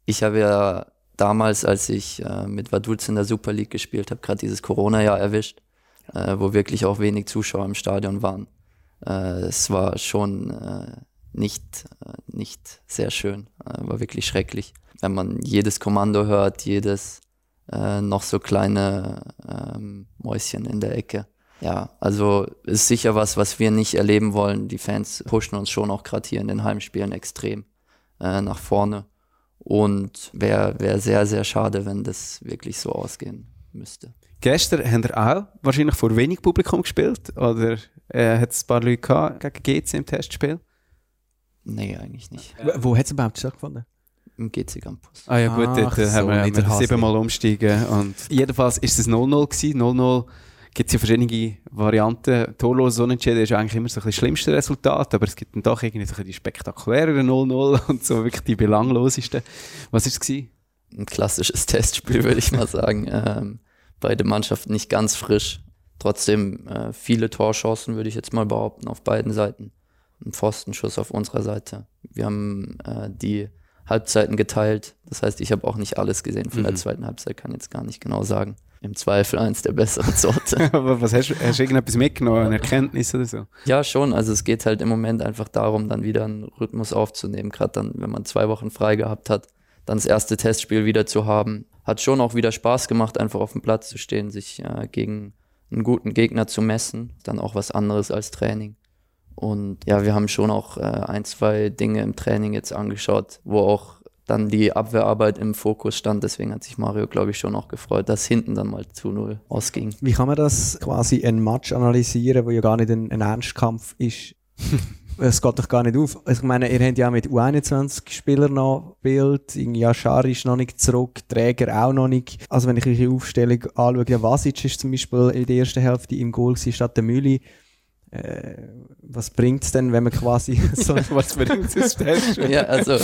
Ich habe ja damals, als ich äh, mit Vaduz in der Super League gespielt habe, gerade dieses Corona-Jahr erwischt, äh, wo wirklich auch wenig Zuschauer im Stadion waren äh, es war schon äh, nicht, äh, nicht sehr schön, äh, war wirklich schrecklich. Wenn man jedes Kommando hört, jedes äh, noch so kleine ähm, Mäuschen in der Ecke. Ja, also ist sicher was, was wir nicht erleben wollen. Die Fans pushen uns schon auch gerade hier in den Heimspielen extrem äh, nach vorne. Und wäre wär sehr, sehr schade, wenn das wirklich so ausgehen müsste. Gestern haben wir auch wahrscheinlich vor wenig Publikum gespielt. Oder äh, hat es ein paar Leute gehabt gegen GC im Testspiel? Nee, eigentlich nicht. Wo hat es überhaupt stattgefunden? Im GC Campus. Ah ja gut, dort so, haben wir, wir siebenmal umsteigen. Und jedenfalls ist es 0-0 gewesen. 0-0 gibt es ja verschiedene Varianten. Torlos Unentschieden ist eigentlich immer so ein das schlimmste Resultat, aber es gibt dann doch irgendwie so die spektakuläreren 0-0 und so wirklich die belanglosesten. Was war es gewesen? Ein klassisches Testspiel, würde ich mal sagen. Ähm, beide Mannschaften nicht ganz frisch. Trotzdem äh, viele Torchancen, würde ich jetzt mal behaupten, auf beiden Seiten. Ein Pfostenschuss auf unserer Seite. Wir haben äh, die Halbzeiten geteilt. Das heißt, ich habe auch nicht alles gesehen von mhm. der zweiten Halbzeit, kann jetzt gar nicht genau sagen. Im Zweifel eins der besseren Sorte. Aber was hast, hast du irgendetwas mitgenommen, eine Erkenntnis oder so? Ja, schon. Also es geht halt im Moment einfach darum, dann wieder einen Rhythmus aufzunehmen. Gerade dann, wenn man zwei Wochen frei gehabt hat, dann das erste Testspiel wieder zu haben. Hat schon auch wieder Spaß gemacht, einfach auf dem Platz zu stehen, sich äh, gegen einen guten Gegner zu messen, dann auch was anderes als Training. Und ja, wir haben schon auch äh, ein, zwei Dinge im Training jetzt angeschaut, wo auch dann die Abwehrarbeit im Fokus stand. Deswegen hat sich Mario, glaube ich, schon auch gefreut, dass hinten dann mal zu null ausging. Wie kann man das quasi ein Match analysieren, wo ja gar nicht ein, ein Ernstkampf ist? es geht doch gar nicht auf. Ich meine, ihr habt ja mit U21-Spielern noch Bild, Yashar ist noch nicht zurück, Träger auch noch nicht. Also wenn ich eure Aufstellung anschaue, ja, Vasic ist zum Beispiel in der ersten Hälfte im Goal statt der Mühle. Äh, was bringt es denn, wenn man quasi so was bringt es Ja, also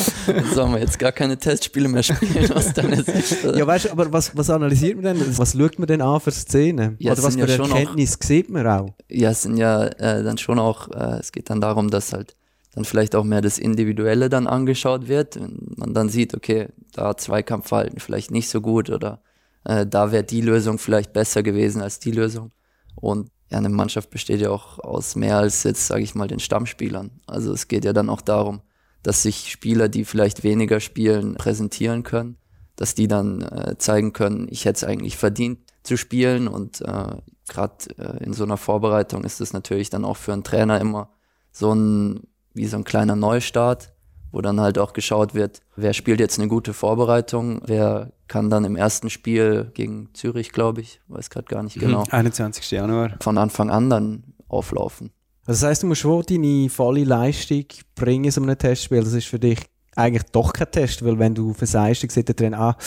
sollen wir jetzt gar keine Testspiele mehr spielen aus deiner Sicht? Ja, weißt du, aber was, was analysiert man denn? Was schaut man denn an für Szenen? Ja, oder was für ja Erkenntnis auch, sieht man auch? Ja, es sind ja äh, dann schon auch, äh, es geht dann darum, dass halt dann vielleicht auch mehr das Individuelle dann angeschaut wird und man dann sieht, okay, da Zweikampfverhalten vielleicht nicht so gut oder äh, da wäre die Lösung vielleicht besser gewesen als die Lösung. Und ja, eine Mannschaft besteht ja auch aus mehr als jetzt, sage ich mal, den Stammspielern. Also es geht ja dann auch darum, dass sich Spieler, die vielleicht weniger spielen, präsentieren können, dass die dann äh, zeigen können, ich hätte es eigentlich verdient zu spielen und äh, gerade äh, in so einer Vorbereitung ist es natürlich dann auch für einen Trainer immer so ein wie so ein kleiner Neustart, wo dann halt auch geschaut wird, wer spielt jetzt eine gute Vorbereitung, wer kann dann im ersten Spiel gegen Zürich, glaube ich, weiß gerade gar nicht mhm. genau. 21. Januar. Von Anfang an dann auflaufen. Also das heißt, du musst schon deine volle Leistung bringen in so einem Testspiel. Das ist für dich eigentlich doch kein Test, weil wenn du versagst, dann sieht der Trainer, ah,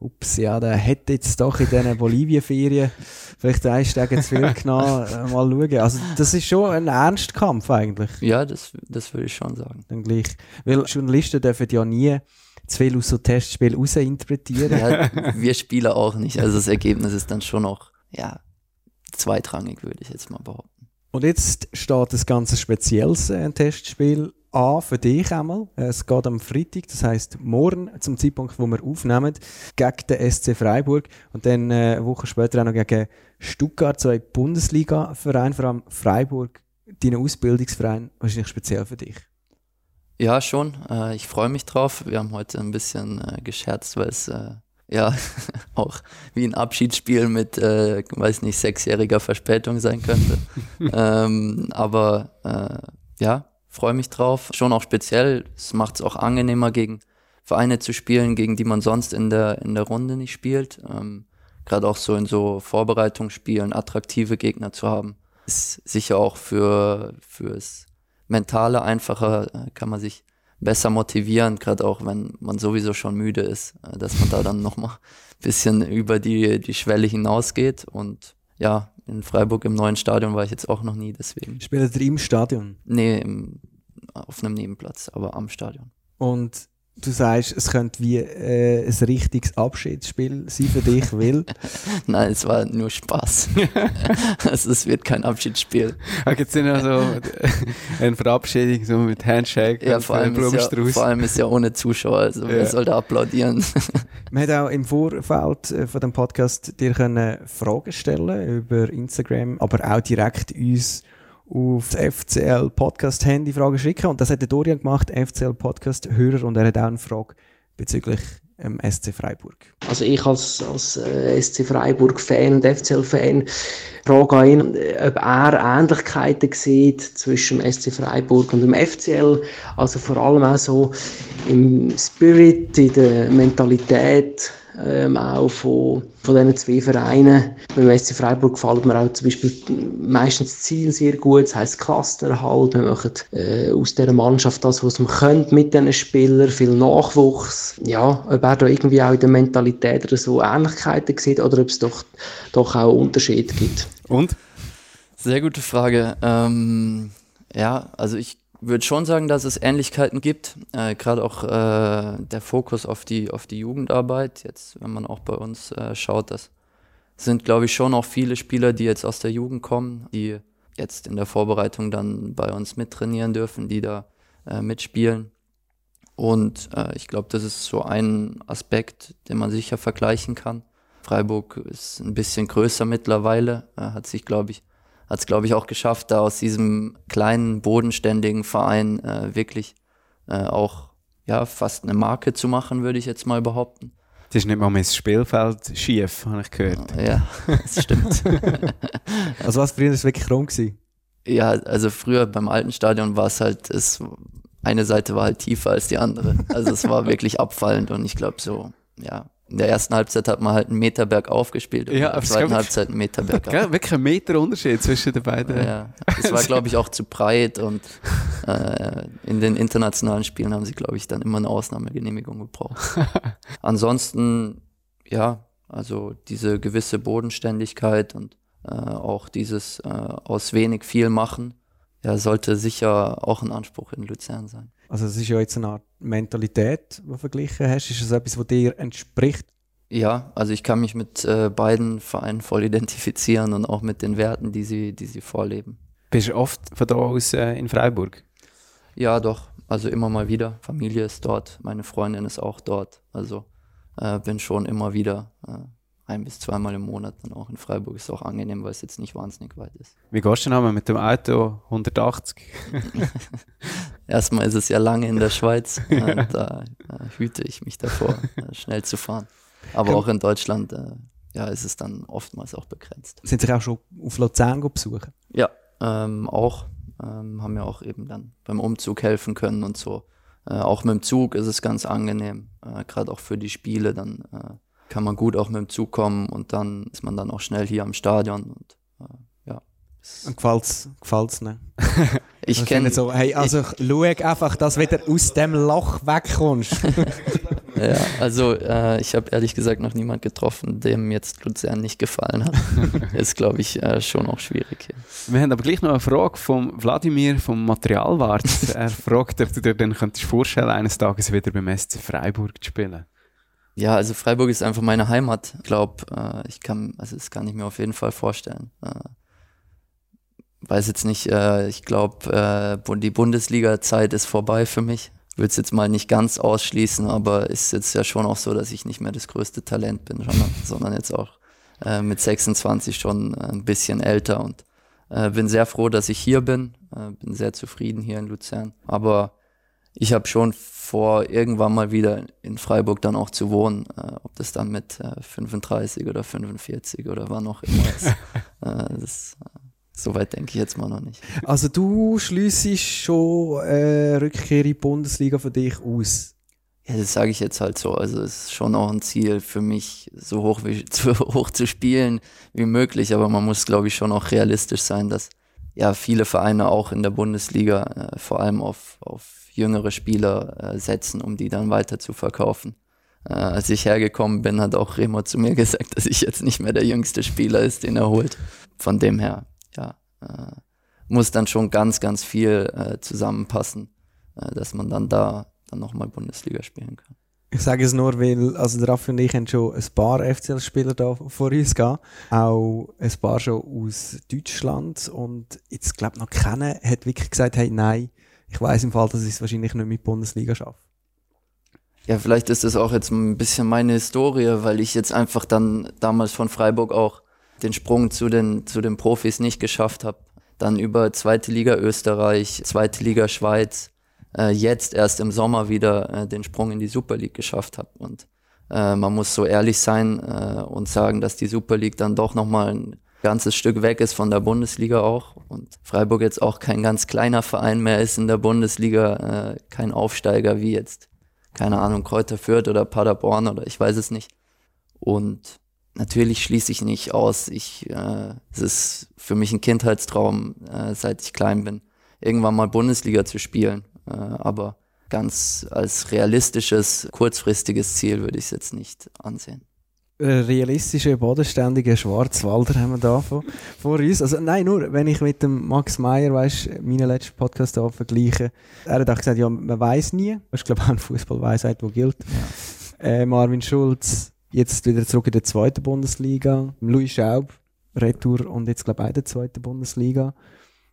ups, ja, der hätte jetzt doch in diesen Bolivien-Ferien vielleicht ein Steg zu viel genommen, äh, mal schauen. Also das ist schon ein Ernstkampf eigentlich. Ja, das, das würde ich schon sagen. Dann gleich. Weil Journalisten dürfen ja nie zu viel aus so Testspielen rausinterpretieren. Ja, wir Spieler auch nicht. Also das Ergebnis ist dann schon noch, ja, zweitrangig, würde ich jetzt mal behaupten. Und jetzt steht ein ganz spezielles äh, Testspiel an für dich einmal. Es geht am Freitag, das heißt morgen zum Zeitpunkt, wo wir aufnehmen, gegen den SC Freiburg und dann äh, eine Woche später auch noch gegen Stuttgart, zwei Bundesliga-Vereine, vor allem Freiburg, dein Ausbildungsverein, wahrscheinlich speziell für dich. Ja, schon. Äh, ich freue mich drauf. Wir haben heute ein bisschen äh, gescherzt, weil es äh, ja auch wie ein Abschiedsspiel mit, äh, weiß nicht, sechsjähriger Verspätung sein könnte. ähm, aber äh, ja, freue mich drauf. Schon auch speziell. Es macht es auch angenehmer, gegen Vereine zu spielen, gegen die man sonst in der, in der Runde nicht spielt. Ähm, Gerade auch so in so Vorbereitungsspielen attraktive Gegner zu haben, ist sicher auch für fürs Mentale einfacher, äh, kann man sich besser motivieren, gerade auch wenn man sowieso schon müde ist, äh, dass man da dann nochmal ein bisschen über die, die Schwelle hinausgeht. Und ja, in Freiburg im neuen Stadion war ich jetzt auch noch nie, deswegen. Spielt ihr im Stadion? Nee, im, auf einem Nebenplatz, aber am Stadion. Und du sagst, es könnte wie äh, ein richtiges Abschiedsspiel sein für dich, weil Nein, es war nur Spaß. also es wird kein Abschiedsspiel. Da gibt es ja noch so eine Verabschiedung so mit Handshake Ja, und vor allem, ist ja, vor allem ist ja ohne Zuschauer, also wer Ja. soll da applaudieren? man hat auch im Vorfeld äh, von dem Podcast dir können Fragen stellen über Instagram, aber auch direkt uns auf das FCL Podcast Handy Fragen schicken und das hat der Dorian gemacht, FCL Podcast Hörer und er hat auch eine Frage bezüglich ähm, SC Freiburg. Also ich als, als äh, SC Freiburg-Fan und FCL-Fan frage an ihn, äh, ob er Ähnlichkeiten sieht zwischen dem SC Freiburg und dem FCL. Also vor allem auch so im Spirit, in der Mentalität ähm, auch von, von diesen zwei Vereinen. Beim SC Freiburg gefällt mir auch zum Beispiel meistens das Ziel sehr gut, das heisst Clustererhalt. Wir machen äh, aus dieser Mannschaft das, was man könnte mit diesen Spielern, viel Nachwuchs. Ja, ob er da irgendwie auch in der Mentalität oder so Ähnlichkeiten sieht oder ob es doch, doch auch Unterschiede gibt. Und? Sehr gute Frage. Ähm, ja, also ich würde schon sagen, dass es Ähnlichkeiten gibt. Äh, Gerade auch äh, der Fokus auf die, auf die Jugendarbeit. Jetzt, wenn man auch bei uns äh, schaut, das sind, glaube ich, schon auch viele Spieler, die jetzt aus der Jugend kommen, die jetzt in der Vorbereitung dann bei uns mittrainieren dürfen, die da äh, mitspielen. Und äh, ich glaube, das ist so ein Aspekt, den man sicher vergleichen kann. Freiburg ist ein bisschen größer mittlerweile, äh, hat sich, glaube ich, hat es, glaube ich, auch geschafft, da aus diesem kleinen, bodenständigen Verein äh, wirklich äh, auch ja, fast eine Marke zu machen, würde ich jetzt mal behaupten. Das ist nicht mal mein Spielfeld schief, habe ich gehört. Ja, das stimmt. Also was früher ist wirklich rum gewesen? ja, also früher beim alten Stadion war es halt, es, eine Seite war halt tiefer als die andere. Also es war wirklich abfallend und ich glaube so, ja, in der ersten Halbzeit hat man halt einen Meter bergauf gespielt und Ja, in der zweiten Halbzeit einen Meter bergab. Gell, wirklich ein Meter Unterschied zwischen den beiden. Ja, es war, glaube ich, auch zu breit und äh, in den internationalen Spielen haben sie, glaube ich, dann immer eine Ausnahmegenehmigung gebraucht. Ansonsten, ja, also diese gewisse Bodenständigkeit und äh, auch dieses äh, aus wenig viel machen, ja, sollte sicher auch ein Anspruch in Luzern sein. Also es ist ja jetzt eine Art Mentalität, die du verglichen hast. Ist das etwas, was dir entspricht? Ja, also ich kann mich mit äh, beiden Vereinen voll identifizieren und auch mit den Werten, die sie, die sie vorleben. Bist du oft von da aus äh, in Freiburg? Ja, doch. Also immer mal wieder. Familie ist dort, meine Freundin ist auch dort. Also äh, bin schon immer wieder äh, ein bis zweimal im Monat dann auch in Freiburg. Ist auch angenehm, weil es jetzt nicht wahnsinnig weit ist. Wie gehst du denn einmal mit dem Auto 180? Erstmal ist es ja lange in der Schweiz. äh, da äh, hüte ich mich davor, äh, schnell zu fahren. Aber auch in Deutschland äh, ja, ist es dann oftmals auch begrenzt. Sind sich auch schon auf Luzern besuchen? Ja, ähm, auch. Ähm, haben ja auch eben dann beim Umzug helfen können und so. Äh, auch mit dem Zug ist es ganz angenehm, äh, gerade auch für die Spiele. Dann äh, kann man gut auch mit dem Zug kommen und dann ist man dann auch schnell hier am Stadion. Und äh, ja, Und gefällt's, gefällt's nicht? ich Also kenne so, hey, also schau einfach, dass du wieder aus dem Loch wegkommst. ja, also äh, ich habe ehrlich gesagt noch niemand getroffen, dem jetzt Luzern nicht gefallen hat. ist, glaube ich, äh, schon auch schwierig. Hier. Wir haben aber gleich noch eine Frage von Wladimir vom Materialwart. er fragt, ob du dir dann könntest vorstellen, eines Tages wieder beim SC Freiburg zu spielen. Ja, also Freiburg ist einfach meine Heimat. Ich glaube, äh, ich kann, also das kann ich mir auf jeden Fall vorstellen. Äh, weiß jetzt nicht, äh, ich glaube, äh, die Bundesliga-Zeit ist vorbei für mich. Würde es jetzt mal nicht ganz ausschließen, aber ist jetzt ja schon auch so, dass ich nicht mehr das größte Talent bin, sondern, sondern jetzt auch äh, mit 26 schon ein bisschen älter und äh, bin sehr froh, dass ich hier bin. Äh, bin sehr zufrieden hier in Luzern. Aber ich habe schon vor, irgendwann mal wieder in Freiburg dann auch zu wohnen. Äh, ob das dann mit äh, 35 oder 45 oder wann auch immer ist. äh, das, äh, Soweit denke ich jetzt mal noch nicht. Also du schließt schon äh, Rückkehr in die Bundesliga für dich aus? Ja, das sage ich jetzt halt so. Also es ist schon auch ein Ziel für mich, so hoch, wie, so hoch zu spielen wie möglich. Aber man muss, glaube ich, schon auch realistisch sein, dass ja viele Vereine auch in der Bundesliga äh, vor allem auf, auf jüngere Spieler äh, setzen, um die dann weiter zu verkaufen. Äh, als ich hergekommen bin, hat auch Remo zu mir gesagt, dass ich jetzt nicht mehr der jüngste Spieler ist, den er holt. Von dem her, ja, äh, muss dann schon ganz, ganz viel zusammenpassen, dass man dann da dann nochmal Bundesliga spielen kann. Ich sage es nur, weil also der Raffi und ich haben schon ein paar FCL-Spieler da vor uns gehabt. Auch ein paar schon aus Deutschland. Und jetzt, glaube ich, noch keiner hat wirklich gesagt, hey, nein, ich weiß im Fall, dass ich es wahrscheinlich nicht mit Bundesliga schaffe. Ja, vielleicht ist das auch jetzt ein bisschen meine Historie, weil ich jetzt einfach dann damals von Freiburg auch den Sprung zu den, zu den Profis nicht geschafft habe. Dann über zweite Liga Österreich, zweite Liga Schweiz, äh, jetzt erst im Sommer wieder äh, den Sprung in die Super League geschafft habe. Und äh, man muss so ehrlich sein äh, und sagen, dass die Super League dann doch nochmal ein ganzes Stück weg ist von der Bundesliga auch und Freiburg jetzt auch kein ganz kleiner Verein mehr ist in der Bundesliga, äh, kein Aufsteiger wie jetzt, keine Ahnung, Kräuter Fürth oder Paderborn oder ich weiß es nicht. Und natürlich schließe ich nicht aus, ich, äh, es ist für mich ein Kindheitstraum, äh, seit ich klein bin, irgendwann mal Bundesliga zu spielen, äh, aber ganz als realistisches, kurzfristiges Ziel würde ich es jetzt nicht ansehen realistische, bodenständige Schwarzwalder haben wir da vor, vor uns. Also nein, nur wenn ich mit dem Max Meyer, weißt, meinen letzten Podcast da vergleiche, er hat auch gesagt, ja, man weiß nie. Das ist glaube ich auch eine Fußballweisheit, die gilt. Ja. Äh, Marvin Schulz jetzt wieder zurück in der zweiten Bundesliga. Louis Schaub, Retour und jetzt glaube ich auch in der zweiten Bundesliga.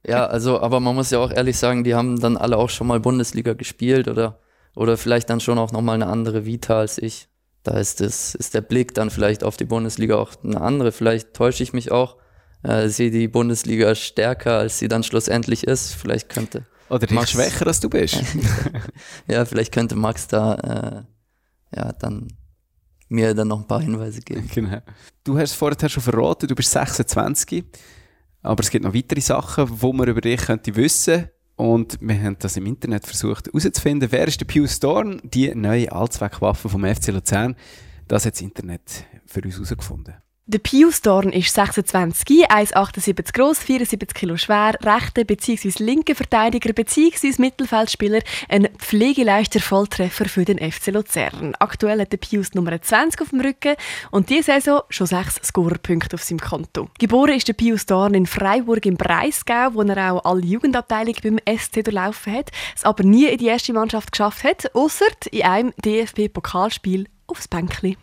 Ja, also, aber man muss ja auch ehrlich sagen, die haben dann alle auch schon mal Bundesliga gespielt oder, oder vielleicht dann schon auch nochmal eine andere Vita als ich da ist, das, ist der Blick dann vielleicht auf die Bundesliga auch eine andere. Vielleicht täusche ich mich auch, äh, sehe die Bundesliga stärker, als sie dann schlussendlich ist. Vielleicht könnte. Oder Max, schwächer, als du bist. ja, vielleicht könnte Max da äh, ja dann mir dann noch ein paar Hinweise geben. Genau. Du hast vorher schon verraten, du bist 26, aber es gibt noch weitere Sachen, wo man über dich könnte wissen und wir haben das im Internet versucht herauszufinden. Wer ist der Pius Dorn? Die neue Allzweckwaffe vom FC Luzern. Das hat das Internet für uns herausgefunden. Der Pius Dorn ist 26, 1,78 groß, 74 Kilo schwer, rechter bzw. linker Verteidiger bzw. Mittelfeldspieler, ein pflegeleichter Volltreffer für den FC Luzern. Aktuell hat der Pius Nummer 20 auf dem Rücken und diese Saison schon sechs Scorerpunkte auf seinem Konto. Geboren ist der Pius Dorn in Freiburg im Breisgau, wo er auch alle Jugendabteilungen beim SC durchlaufen hat, es aber nie in die erste Mannschaft geschafft hat, außer in einem DFB-Pokalspiel aufs Bänkli.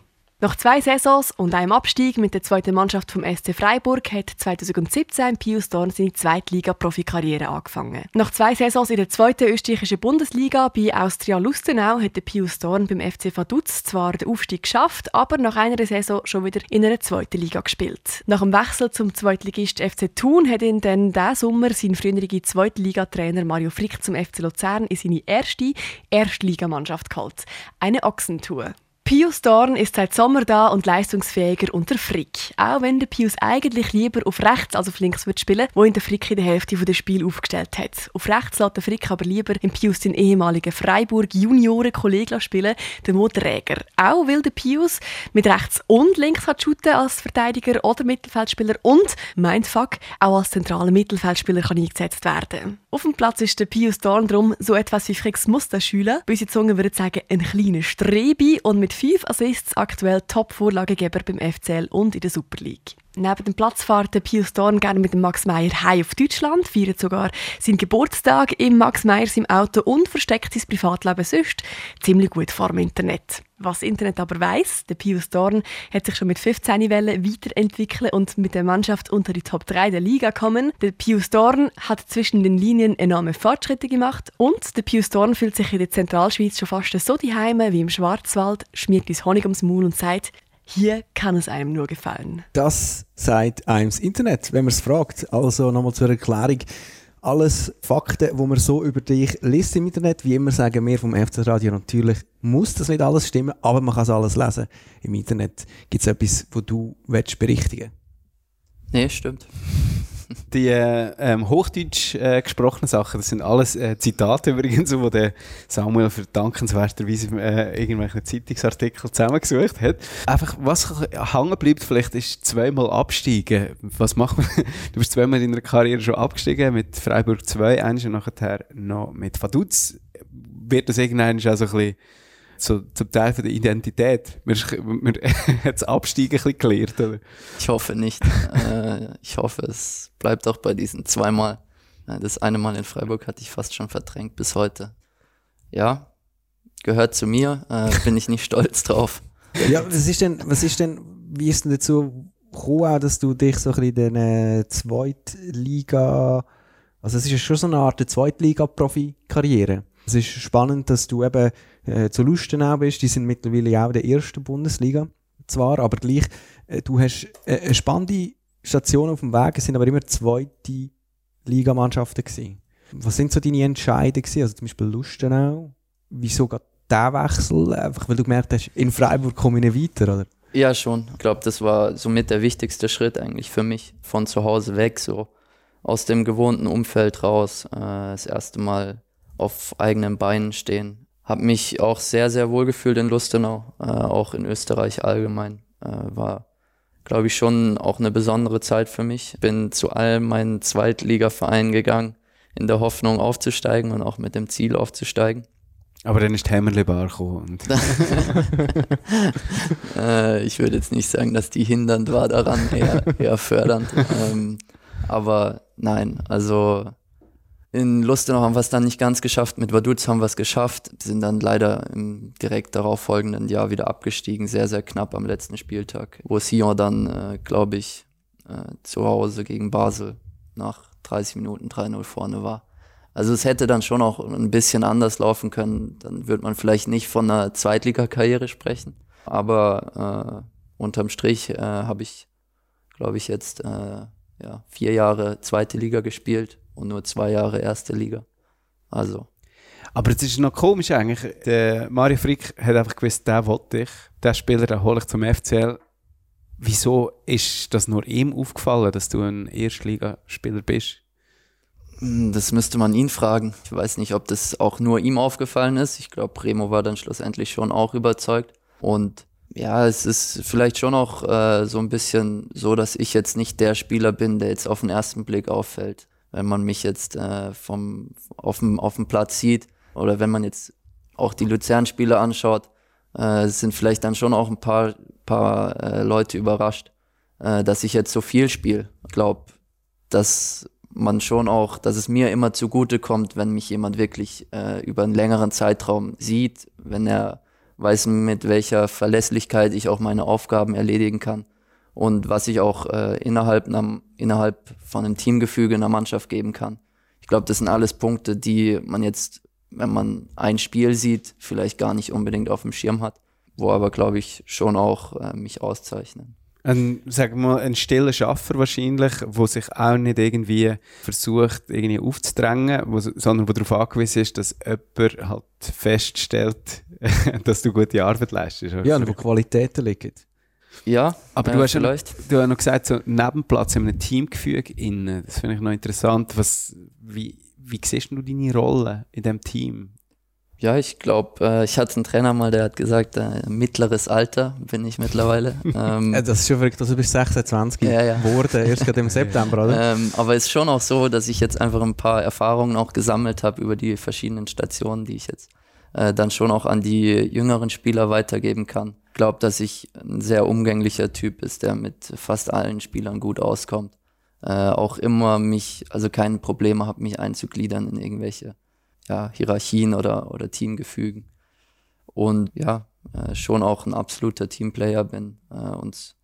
Nach zwei Saisons und einem Abstieg mit der zweiten Mannschaft vom SC Freiburg hat 2017 Pius Dorn seine Zweitliga-Profikarriere angefangen. Nach zwei Saisons in der zweiten österreichischen Bundesliga bei Austria Lustenau hat der Pius Dorn beim FC Vaduz zwar den Aufstieg geschafft, aber nach einer Saison schon wieder in einer zweiten Liga gespielt. Nach dem Wechsel zum Zweitligist FC Thun hat ihn dann diesen Sommer sein früheriger Zweitligatrainer Mario Frick zum FC Luzern in seine erste Erstligamannschaft geholt. Eine Ochsentour. Pius Dorn ist seit Sommer da und leistungsfähiger unter Frick. Auch wenn der Pius eigentlich lieber auf rechts als auf links wird spielen, wo ihn der Frick in der Hälfte des Spiel aufgestellt hat. Auf rechts lässt der Frick aber lieber im Pius den ehemaligen Freiburg Junioren-Kollegen spielen, den Mo Träger. Auch will der Pius mit rechts und links hat shooten als Verteidiger oder Mittelfeldspieler und, Mindfuck, auch als zentraler Mittelfeldspieler kann eingesetzt werden. Auf dem Platz ist der Pius Dorn drum so etwas wie Fricks Musterschüler. Böse Zungen würden sagen, ein kleiner Strebi und mit fünf Assists aktuell Top-Vorlagegeber beim FCL und in der Super League. Neben dem Platz fährt Pius Dorn gerne mit dem Max Meyer heim auf Deutschland, feiert sogar seinen Geburtstag im Max Meyer im Auto und versteckt sein Privatleben sonst ziemlich gut vor dem Internet. Was das Internet aber weiss, der Pius Dorn hat sich schon mit 15 Wellen weiterentwickelt und mit der Mannschaft unter die Top 3 der Liga kommen. Der Pius Dorn hat zwischen den Linien enorme Fortschritte gemacht und der Pius Dorn fühlt sich in der Zentralschweiz schon fast so daheim wie im Schwarzwald, schmiert ins Honig ums Maul und sagt, hier kann es einem nur gefallen. Das sagt einem das Internet, wenn man es fragt. Also nochmal zur Erklärung. Alles Fakten, wo man so über dich liest im Internet, wie immer sagen wir vom FC Radio natürlich, muss das nicht alles stimmen, aber man kann es alles lesen. Im Internet gibt es etwas, wo du willst berichtigen Nee, stimmt. Die äh, ähm, Hochdeutsch äh, gesprochenen Sachen, das sind alles äh, Zitate übrigens, die der Samuel für dankenswerterweise äh, irgendwelche Zeitungsartikel zusammengesucht hat. Einfach, was hängen bleibt, vielleicht ist zweimal absteigen. Was macht man? du bist zweimal in deiner Karriere schon abgestiegen, mit Freiburg 2, eins und nachher noch mit Vaduz. Wird das irgendwann auch so ein bisschen so zum Teil von der Identität. Wir, wir hat das Absteigen ein bisschen gelernt, oder? Ich hoffe nicht. äh, ich hoffe, es bleibt auch bei diesen zweimal. Das eine Mal in Freiburg hatte ich fast schon verdrängt bis heute. Ja, gehört zu mir, äh, bin ich nicht stolz drauf. Ja, was ist denn, was ist denn, wie ist denn dazu gekommen, dass du dich so ein bisschen in der Zweitliga, also es ist ja schon so eine Art Zweitliga-Profi-Karriere. Es ist spannend, dass du eben äh, zu Lustenau bist. Die sind mittlerweile auch in der ersten Bundesliga zwar, aber gleich, äh, du hast äh, eine spannende Station auf dem Weg, es sind aber immer zweite Ligamannschaften gewesen. Was sind so deine Entscheidungen? Also zum Beispiel Lustenau, wieso geht der Wechsel? Einfach weil du gemerkt hast, in Freiburg komme ich nicht weiter, oder? Ja, schon. Ich glaube, das war somit der wichtigste Schritt eigentlich für mich. Von zu Hause weg, so aus dem gewohnten Umfeld raus. Äh, das erste Mal auf eigenen Beinen stehen. Habe mich auch sehr, sehr wohl gefühlt in Lustenau, äh, auch in Österreich allgemein. Äh, war, glaube ich, schon auch eine besondere Zeit für mich. Bin zu all meinen Zweitligavereinen gegangen, in der Hoffnung aufzusteigen und auch mit dem Ziel aufzusteigen. Aber dann ist Hämmerle Bar gekommen. äh, ich würde jetzt nicht sagen, dass die hindernd war daran, eher, eher fördernd. Ähm, aber nein, also in Lustenau haben wir es dann nicht ganz geschafft, mit Vaduz haben wir es geschafft, sind dann leider im direkt darauf folgenden Jahr wieder abgestiegen, sehr, sehr knapp am letzten Spieltag, wo Sion dann, äh, glaube ich, äh, zu Hause gegen Basel nach 30 Minuten 3-0 vorne war. Also es hätte dann schon auch ein bisschen anders laufen können, dann würde man vielleicht nicht von einer Zweitligakarriere sprechen, aber äh, unterm Strich äh, habe ich, glaube ich, jetzt äh, ja, vier Jahre zweite Liga gespielt und nur zwei Jahre erste Liga. Also. Aber es ist noch komisch eigentlich. Der Mario Frick hat einfach gewusst, der wollte ich. Der Spieler, den hole ich zum FCL. Wieso ist das nur ihm aufgefallen, dass du ein Erstligaspieler bist? Hm, das müsste man ihn fragen. Ich weiß nicht, ob das auch nur ihm aufgefallen ist. Ich glaube, Remo war dann schlussendlich schon auch überzeugt. Und ja, es ist vielleicht schon auch äh, so ein bisschen so, dass ich jetzt nicht der Spieler bin, der jetzt auf den ersten Blick auffällt wenn man mich jetzt äh, vom, auf, dem, auf dem Platz sieht oder wenn man jetzt auch die Luzern-Spiele anschaut, äh, sind vielleicht dann schon auch ein paar, paar äh, Leute überrascht, äh, dass ich jetzt so viel spiele. Ich glaube, dass man schon auch, dass es mir immer zugute kommt, wenn mich jemand wirklich äh, über einen längeren Zeitraum sieht, wenn er weiß, mit welcher Verlässlichkeit ich auch meine Aufgaben erledigen kann und was ich auch äh, innerhalb, einer, innerhalb von einem Teamgefüge einer Mannschaft geben kann. Ich glaube, das sind alles Punkte, die man jetzt, wenn man ein Spiel sieht, vielleicht gar nicht unbedingt auf dem Schirm hat, wo aber, glaube ich, schon auch äh, mich auszeichnen. Ein, sagen wir mal, ein stiller Schaffer wahrscheinlich, der sich auch nicht irgendwie versucht, irgendwie aufzudrängen, wo, sondern der darauf angewiesen ist, dass jemand halt feststellt, dass du gute Arbeit leistest. Ja, wo Qualitäten liegen. Ja, aber ja, du, hast vielleicht. Ja, du hast noch gesagt, so Nebenplatz in einem Teamgefüge innen. Das finde ich noch interessant. Was, wie, wie siehst du deine Rolle in diesem Team? Ja, ich glaube, äh, ich hatte einen Trainer mal, der hat gesagt, äh, mittleres Alter bin ich mittlerweile. Ähm, das ist schon verrückt, dass du bist 26 ja, ja. geworden, erst gerade im September, oder? Ähm, aber es ist schon auch so, dass ich jetzt einfach ein paar Erfahrungen auch gesammelt habe über die verschiedenen Stationen, die ich jetzt äh, dann schon auch an die jüngeren Spieler weitergeben kann. Ich glaube, dass ich ein sehr umgänglicher Typ ist, der mit fast allen Spielern gut auskommt. Äh, auch immer mich, also keine Probleme habe, mich einzugliedern in irgendwelche ja, Hierarchien oder, oder Teamgefügen. Und ja, äh, schon auch ein absoluter Teamplayer bin äh, und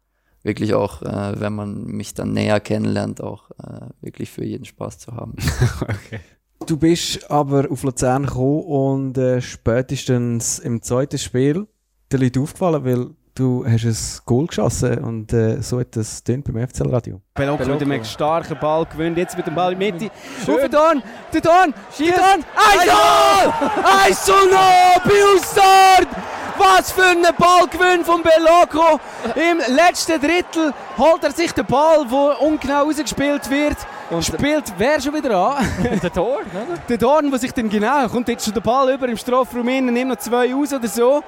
wirklich auch, äh, wenn man mich dann näher kennenlernt, auch äh, wirklich für jeden Spaß zu haben. okay. Du bist aber auf Luzern gekommen und äh, spätestens im zweiten Spiel dir Leute aufgefallen, weil Du hast ein Goal geschossen und äh, so hat das beim FCL Radio. Pelonco mit einem starken Ball gewinnt, jetzt mit dem Ball in die Mitte. Schön. Auf den Dorn, der Dorn, der Dorn, 1-0! 1-0 bei Ausstart! Was für ein Ballgewinn von Beloco. Im letzten Drittel holt er sich den Ball, der ungenau rausgespielt wird. Und spielt wer schon wieder an? der Dorn, oder? Der Dorn, der sich dann genau, kommt jetzt schon der Ball über im Strafraum innen, nimmt noch zwei aus oder so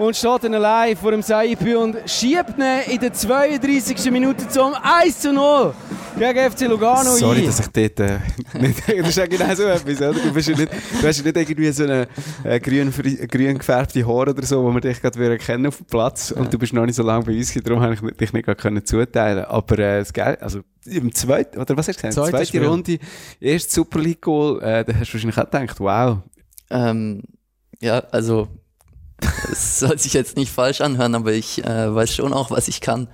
und steht dann allein vor dem Saipi und schiebt ihn in der 32. Minute zum 1 zu 0 gegen FC Lugano Sorry, ein. dass ich dort äh, nicht... Das ist ja genau so etwas, oder? Du, bist ja nicht, du hast ja nicht irgendwie so eine äh, grün, grün gefärbte Haare oder so, wo wir dich gerade wieder erkennen auf dem Platz ja. und du bist noch nicht so lange bei uns, darum habe ich dich nicht gerade zuteilen Aber äh, das Geil, also im zweiten, oder was hast du gesagt? Zweite, Zweite. Runde, erst Super League Goal, äh, da hast du wahrscheinlich auch gedacht, wow. Ähm, ja, also es soll sich jetzt nicht falsch anhören, aber ich äh, weiß schon auch, was ich kann.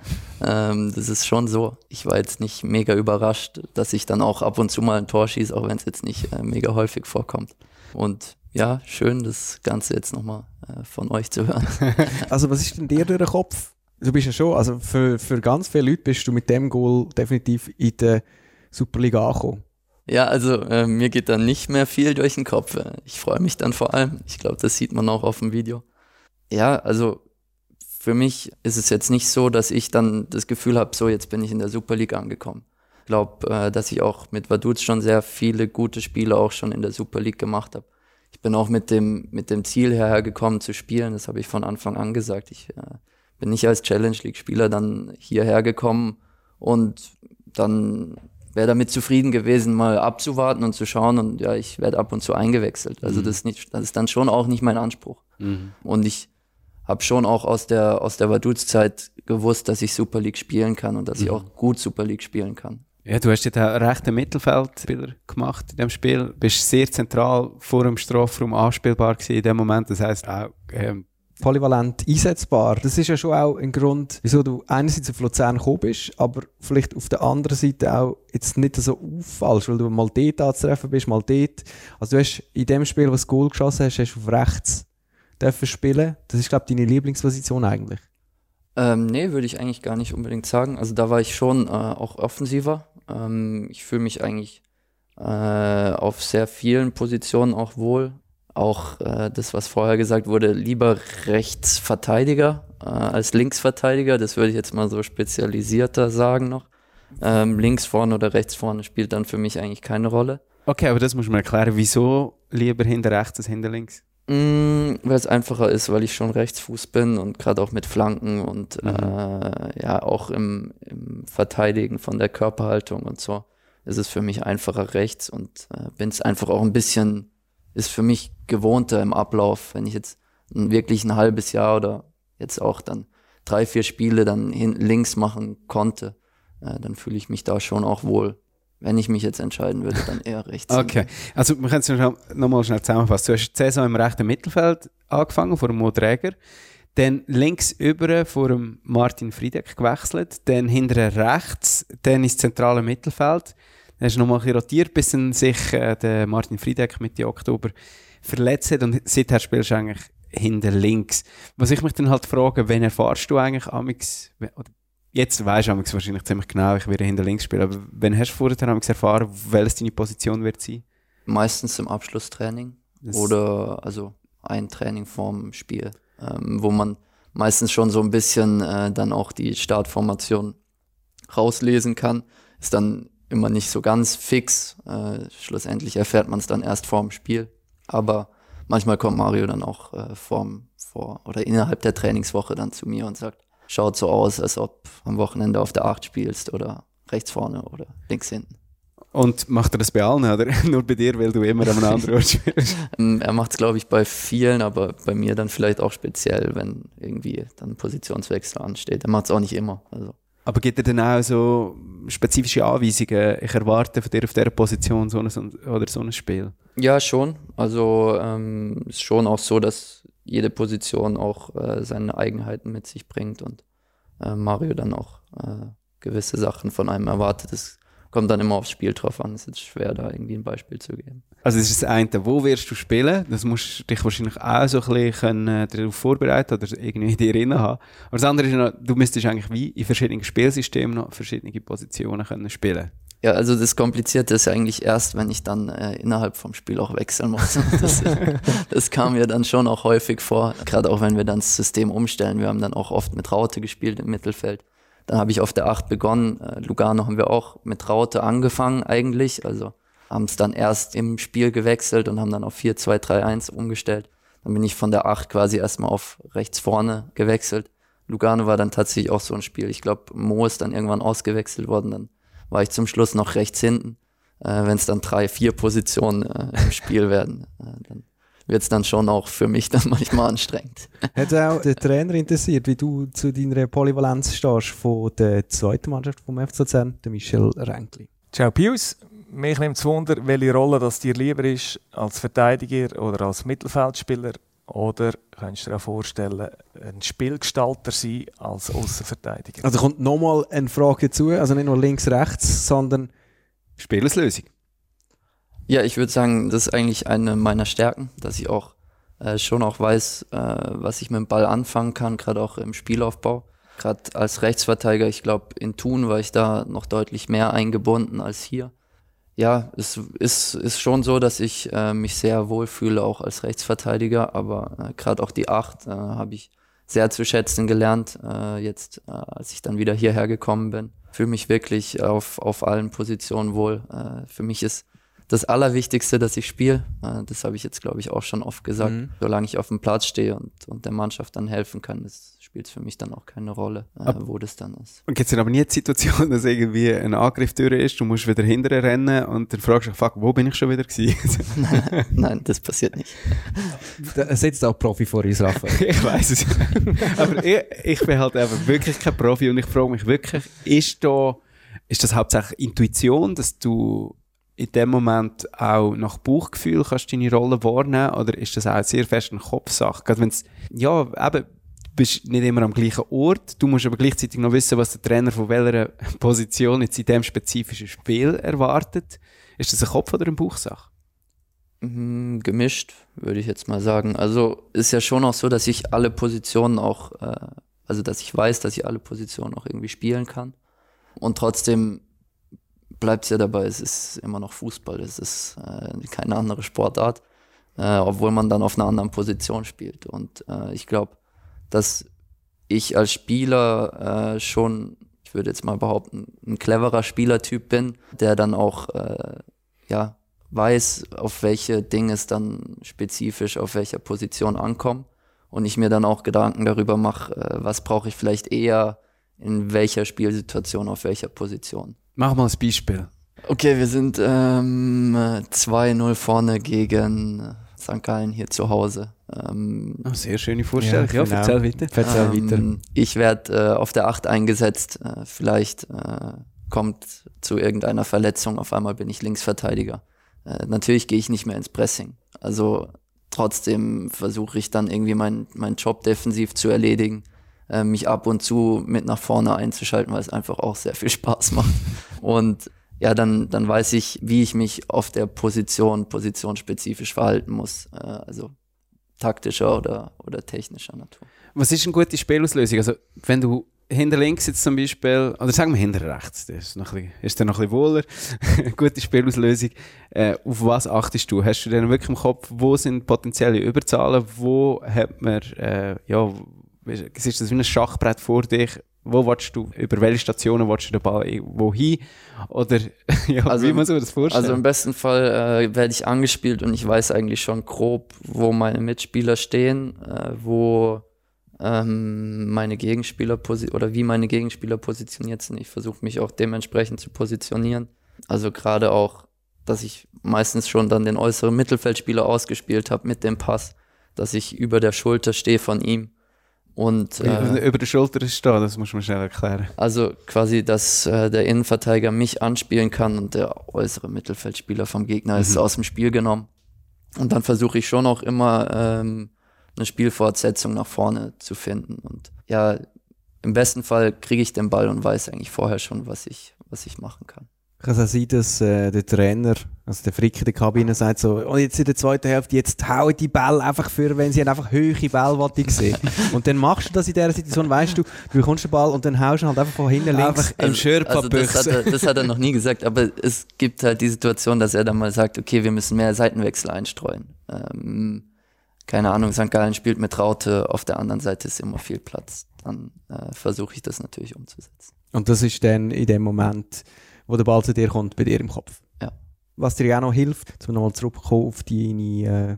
Ähm, das ist schon so. Ich war jetzt nicht mega überrascht, dass ich dann auch ab und zu mal ein Tor schieße, auch wenn es jetzt nicht äh, mega häufig vorkommt. Und ja, schön, das Ganze jetzt nochmal äh, von euch zu hören. also was ist denn dir durch den Kopf? Du bist ja schon, also für, für ganz viele Leute bist du mit dem Goal definitiv in der Superliga angekommen. Ja, also äh, mir geht dann nicht mehr viel durch den Kopf. Ich freue mich dann vor allem. Ich glaube, das sieht man auch auf dem Video ja, also für mich ist es jetzt nicht so, dass ich dann das Gefühl habe, so jetzt bin ich in der Super League angekommen. Ich glaube, äh, dass ich auch mit Vaduz schon sehr viele gute Spiele auch schon in der Super League gemacht habe. Ich bin auch mit dem, mit dem Ziel hergekommen zu spielen, das habe ich von Anfang an gesagt. Ich äh, bin nicht als Challenge League Spieler dann hierher gekommen und dann wäre damit zufrieden gewesen, mal abzuwarten und zu schauen und ja, ich werde ab und zu eingewechselt. Also mhm. das, ist nicht, das ist dann schon auch nicht mein Anspruch. Mhm. Und ich habe schon auch aus der, aus der Vaduz-Zeit gewusst, dass ich Super League spielen kann und dass mhm. ich auch gut Super League spielen kann. Ja, du hast ja den rechten Mittelfeldspieler gemacht in dem Spiel. Bist sehr zentral vor dem Strafraum anspielbar gewesen in dem Moment. Das heißt auch ähm, polyvalent einsetzbar. Das ist ja schon auch ein Grund, wieso du einerseits auf Luzern gekommen bist, aber vielleicht auf der anderen Seite auch jetzt nicht so auffallst, weil du mal dort anzutreffen bist, mal dort. Also du hast in dem Spiel, was du Goal geschossen hast, hast du auf rechts dürfen spielen. Das ist, glaube ich, deine Lieblingsposition eigentlich. Ähm, nee, würde ich eigentlich gar nicht unbedingt sagen. Also da war ich schon äh, auch offensiver. Ähm, ich fühle mich eigentlich äh, auf sehr vielen Positionen auch wohl. Auch äh, das, was vorher gesagt wurde, lieber Rechtsverteidiger äh, als Linksverteidiger. Das würde ich jetzt mal so spezialisierter sagen noch. Ähm, links vorne oder rechts vorne spielt dann für mich eigentlich keine Rolle. Okay, aber das muss man erklären. Wieso lieber hinter rechts als hinter links? Mm, weil es einfacher ist, weil ich schon Rechtsfuß bin und gerade auch mit Flanken und mhm. äh, ja auch im, im, Verteidigen von der Körperhaltung und so ist es für mich einfacher rechts und äh, bin es einfach auch ein bisschen, ist für mich gewohnter im Ablauf, wenn ich jetzt wirklich ein halbes Jahr oder jetzt auch dann drei, vier Spiele dann hin, links machen konnte, äh, dann fühle ich mich da schon auch wohl. Wenn ich mich jetzt entscheiden würde, dann eher rechts. okay, also wir können es nochmal schnell zusammenfassen. Du hast die Saison im rechten Mittelfeld angefangen, vor dem Mo Träger. Dann links über vor dem Martin Friedeck gewechselt. Dann hinterher rechts, dann ins zentrale Mittelfeld. Dann hast du nochmal rotiert, bis sich äh, der Martin Friedeck Mitte Oktober verletzt hat. Und seither spielst du eigentlich hinter links. Was ich mich dann halt frage, wen erfahrst du eigentlich amix, oder jetzt weisst du wahrscheinlich ziemlich genau, ich werde hinter links spielen, aber wenn hast du vorher erfahren, welches deine Position wird sein? Meistens im Abschlusstraining das oder also ein Training vorm Spiel, ähm, wo man meistens schon so ein bisschen äh, dann auch die Startformation rauslesen kann. Ist dann immer nicht so ganz fix. Äh, schlussendlich erfährt man es dann erst vorm Spiel. Aber manchmal kommt Mario dann auch äh, vorm, vor oder innerhalb der Trainingswoche dann zu mir und sagt, schaut so aus, als ob am Wochenende auf der Acht spielst oder rechts vorne oder links hinten. Und macht er das bei allen oder nur bei dir, weil du immer einem anderen Ort spielst? Ähm, er macht es, glaube ich, bei vielen, aber bei mir dann vielleicht auch speziell, wenn irgendwie dann Positionswechsel ansteht. Er macht es auch nicht immer. Also. Aber gibt er dann auch so spezifische Anweisungen? Ich erwarte von dir auf dieser Position so ein, oder so ein Spiel? Ja, schon. Also ähm, ist schon auch so, dass jede Position auch äh, seine Eigenheiten mit sich bringt und äh, Mario dann auch äh, gewisse Sachen von einem erwartet. Das kommt dann immer aufs Spiel drauf an. Es ist schwer, da irgendwie ein Beispiel zu geben. Also das ist das eine, wo wirst du spielen? Das musst du dich wahrscheinlich auch so ein bisschen äh, darauf vorbereiten oder irgendwie in dir drin haben. Aber das andere ist noch, du müsstest eigentlich wie in verschiedenen Spielsystemen noch verschiedene Positionen können spielen ja, also das Komplizierte ist eigentlich erst, wenn ich dann äh, innerhalb vom Spiel auch wechseln muss. Das, das kam mir dann schon auch häufig vor, gerade auch wenn wir dann das System umstellen. Wir haben dann auch oft mit Raute gespielt im Mittelfeld. Dann habe ich auf der 8 begonnen. Äh, Lugano haben wir auch mit Raute angefangen eigentlich. Also haben es dann erst im Spiel gewechselt und haben dann auf 4-2-3-1 umgestellt. Dann bin ich von der 8 quasi erstmal auf rechts vorne gewechselt. Lugano war dann tatsächlich auch so ein Spiel. Ich glaube, Mo ist dann irgendwann ausgewechselt worden. Dann war ich zum Schluss noch rechts hinten. Äh, Wenn es dann drei, vier Positionen äh, im Spiel werden, äh, dann wird es dann schon auch für mich dann manchmal anstrengend. Hat auch der Trainer interessiert, wie du zu deiner Polyvalenz stehst von der zweiten Mannschaft vom FC Luzern, der Michel Renkli. Ciao Pius, mich nimmt es Wunder, welche Rolle das dir lieber ist, als Verteidiger oder als Mittelfeldspieler oder kannst du dir auch vorstellen, ein Spielgestalter sein als Außenverteidiger? Also kommt nochmal eine Frage dazu, also nicht nur links-rechts, sondern Spieleslösung. Ja, ich würde sagen, das ist eigentlich eine meiner Stärken, dass ich auch äh, schon auch weiß, äh, was ich mit dem Ball anfangen kann, gerade auch im Spielaufbau. Gerade als Rechtsverteidiger, ich glaube, in Thun war ich da noch deutlich mehr eingebunden als hier. Ja, es ist, ist schon so, dass ich äh, mich sehr wohl fühle, auch als Rechtsverteidiger, aber äh, gerade auch die Acht äh, habe ich sehr zu schätzen gelernt, äh, jetzt äh, als ich dann wieder hierher gekommen bin. Fühle mich wirklich auf, auf allen Positionen wohl. Äh, für mich ist das Allerwichtigste, dass ich spiele. Äh, das habe ich jetzt, glaube ich, auch schon oft gesagt. Mhm. Solange ich auf dem Platz stehe und, und der Mannschaft dann helfen kann, ist spielt es für mich dann auch keine Rolle, äh, wo das dann ist. Und gibt es aber nie die Situation, dass irgendwie ein Angriff durch ist, du musst wieder hinterher rennen und dann fragst du dich, fuck, wo bin ich schon wieder gewesen? nein, das passiert nicht. Da sitzt auch Profi vor uns, Raphael. ich weiß es. aber ich, ich bin halt einfach wirklich kein Profi und ich frage mich wirklich, ist da, ist das hauptsächlich Intuition, dass du in dem Moment auch nach Bauchgefühl kannst deine Rolle wahrnehmen oder ist das auch sehr fest eine Kopfsache? Gerade wenn es, ja, eben, bist nicht immer am gleichen Ort. Du musst aber gleichzeitig noch wissen, was der Trainer von welcher Position jetzt in dem spezifischen Spiel erwartet. Ist das ein Kopf- oder eine Bauchsache? Mhm, gemischt, würde ich jetzt mal sagen. Also ist ja schon auch so, dass ich alle Positionen auch, äh, also dass ich weiß, dass ich alle Positionen auch irgendwie spielen kann. Und trotzdem bleibt es ja dabei, es ist immer noch Fußball, es ist äh, keine andere Sportart, äh, obwohl man dann auf einer anderen Position spielt. Und äh, ich glaube, dass ich als Spieler äh, schon, ich würde jetzt mal behaupten, ein cleverer Spielertyp bin, der dann auch äh, ja weiß, auf welche Dinge es dann spezifisch auf welcher Position ankommt und ich mir dann auch Gedanken darüber mache, äh, was brauche ich vielleicht eher in welcher Spielsituation auf welcher Position. Mach mal ein Beispiel. Okay, wir sind ähm, 2-0 vorne gegen St. Gallen hier zu Hause. Ähm, oh, sehr schöne Vorstellung. Ja, ja genau. erzähl weiter. Erzähl ähm, weiter. Ich werde äh, auf der 8 eingesetzt. Äh, vielleicht äh, kommt zu irgendeiner Verletzung. Auf einmal bin ich Linksverteidiger. Äh, natürlich gehe ich nicht mehr ins Pressing. Also trotzdem versuche ich dann irgendwie meinen mein Job defensiv zu erledigen, äh, mich ab und zu mit nach vorne einzuschalten, weil es einfach auch sehr viel Spaß macht. Und ja, dann, dann weiß ich, wie ich mich auf der Position, positionsspezifisch verhalten muss. Äh, also taktischer oder, oder technischer Natur. Was ist eine gute Spielauslösung? Also, wenn du hinter links jetzt zum Beispiel, oder sagen wir hinter rechts, das ist, noch ein bisschen, ist dann noch ein bisschen wohler, gute Spielauslösung. Äh, auf was achtest du? Hast du denn wirklich im Kopf, wo sind potenzielle Überzahlen, wo hat man, äh, ja, ist das wie ein Schachbrett vor dich, wo willst du, über welche Stationen willst du den Ball wohin? Oder ja, also, wie muss man das vorstellen? Also im besten Fall äh, werde ich angespielt und ich weiß eigentlich schon grob, wo meine Mitspieler stehen, äh, wo ähm, meine Gegenspieler oder wie meine Gegenspieler positioniert sind. Ich versuche mich auch dementsprechend zu positionieren. Also gerade auch, dass ich meistens schon dann den äußeren Mittelfeldspieler ausgespielt habe mit dem Pass, dass ich über der Schulter stehe von ihm. Und, äh, über der Schulter ist da, das muss man schnell erklären. Also quasi, dass äh, der Innenverteidiger mich anspielen kann und der äußere Mittelfeldspieler vom Gegner mhm. ist aus dem Spiel genommen. Und dann versuche ich schon auch immer ähm, eine Spielfortsetzung nach vorne zu finden. Und ja, im besten Fall kriege ich den Ball und weiß eigentlich vorher schon, was ich, was ich machen kann. Kann es auch sein, dass äh, der Trainer, also der Frick in der Kabine sagt so, oh, jetzt in der zweiten Hälfte, jetzt hauen die Bälle einfach für, wenn sie einfach hohe Bälle sehen Und dann machst du das in dieser Situation, weißt du, du bekommst den Ball und dann haust du halt einfach von hinten links einfach im also, also das, hat er, das hat er noch nie gesagt, aber es gibt halt die Situation, dass er dann mal sagt, okay, wir müssen mehr Seitenwechsel einstreuen. Ähm, keine Ahnung, St. Gallen spielt mit Raute, auf der anderen Seite ist immer viel Platz. Dann äh, versuche ich das natürlich umzusetzen. Und das ist dann in dem Moment, wo der Ball zu dir kommt, bei dir im Kopf. Ja. Was dir auch noch hilft, um nochmal zurückzukommen auf deine äh,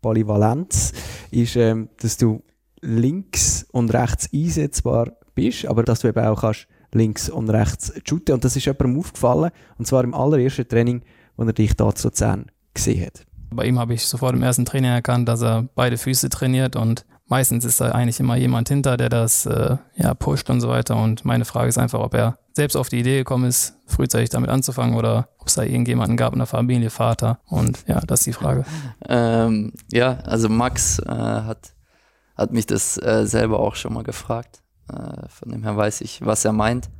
Polyvalenz, ist, ähm, dass du links und rechts einsetzbar bist, aber dass du eben auch kannst links und rechts shooten. Und das ist jemandem aufgefallen, und zwar im allerersten Training, wo er dich da zu Zehn gesehen hat. Bei ihm habe ich sofort im ersten Training erkannt, dass er beide Füße trainiert und meistens ist da eigentlich immer jemand hinter, der das äh, ja, pusht und so weiter. Und meine Frage ist einfach, ob er selbst auf die Idee gekommen ist, frühzeitig damit anzufangen oder ob es da irgendjemanden gab in der Familie, Vater. Und ja, das ist die Frage. Ähm, ja, also Max äh, hat, hat mich das äh, selber auch schon mal gefragt. Äh, von dem her weiß ich, was er meint.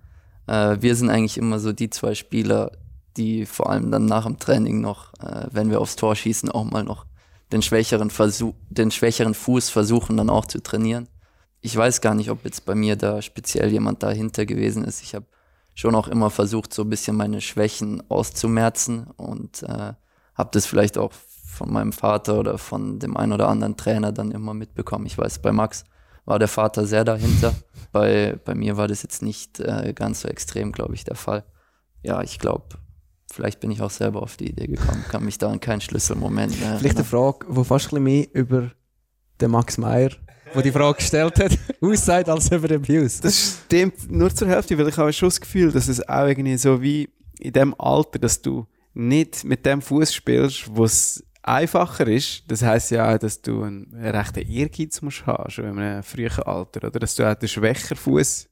Äh, wir sind eigentlich immer so die zwei Spieler, die vor allem dann nach dem Training noch, äh, wenn wir aufs Tor schießen, auch mal noch den schwächeren Versuch, den schwächeren Fuß versuchen dann auch zu trainieren. Ich weiß gar nicht, ob jetzt bei mir da speziell jemand dahinter gewesen ist. Ich habe schon auch immer versucht, so ein bisschen meine Schwächen auszumerzen und äh, habe das vielleicht auch von meinem Vater oder von dem einen oder anderen Trainer dann immer mitbekommen. Ich weiß, bei Max war der Vater sehr dahinter. bei, bei mir war das jetzt nicht äh, ganz so extrem, glaube ich, der Fall. Ja, ich glaube, vielleicht bin ich auch selber auf die Idee gekommen, kann mich da an keinen Schlüsselmoment mehr Vielleicht eine Frage, wo fast ein bisschen mehr über den Max Meyer, der die Frage gestellt hat, aussagt als über den Pius. Das stimmt nur zur Hälfte, weil ich habe schon das Gefühl, dass es auch irgendwie so wie in dem Alter, dass du nicht mit dem Fuß spielst, wo es einfacher ist. Das heißt ja auch, dass du einen rechten Ehrgeiz musst haben, schon in einem frühen Alter, oder? Dass du auch den schwächeren Fuß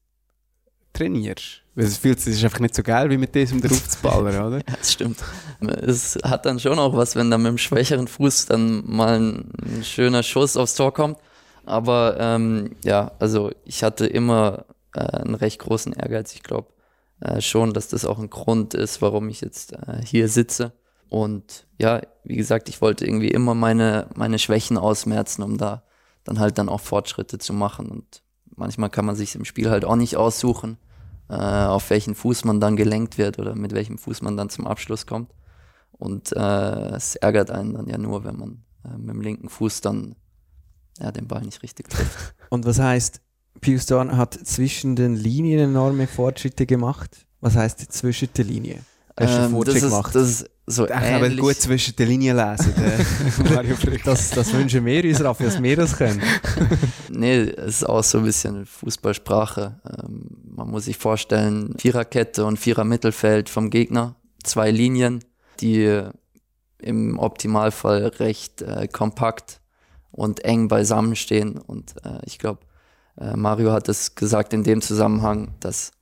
trainierst. Weil es fühlt sich einfach nicht so geil, wie mit diesem drauf zu ballern, oder? ja, das stimmt. Es hat dann schon auch was, wenn dann mit dem schwächeren Fuß dann mal ein, schöner Schuss aufs Tor kommt. Aber ähm, ja, also ich hatte immer äh, einen recht großen Ehrgeiz. Ich glaube äh, schon, dass das auch ein Grund ist, warum ich jetzt äh, hier sitze. Und ja, wie gesagt, ich wollte irgendwie immer meine, meine Schwächen ausmerzen, um da dann halt dann auch Fortschritte zu machen. Und manchmal kann man sich im Spiel halt auch nicht aussuchen auf welchen Fuß man dann gelenkt wird oder mit welchem Fuß man dann zum Abschluss kommt. Und äh, es ärgert einen dann ja nur, wenn man äh, mit dem linken Fuß dann ja, den Ball nicht richtig trifft. Und was heißt, Pius Dorn hat zwischen den Linien enorme Fortschritte gemacht? Was heißt zwischen? Hast du ähm, das ist, gemacht? Das ist so ich kann gut zwischen den Linien lesen. das, das wünschen wir uns, Raffi, dass wir das können. nee, es ist auch so ein bisschen Fußballsprache. Ähm, man muss sich vorstellen, Viererkette und Vierer-Mittelfeld vom Gegner, zwei Linien, die im Optimalfall recht äh, kompakt und eng beisammen stehen. Und äh, ich glaube, äh, Mario hat es gesagt in dem Zusammenhang, dass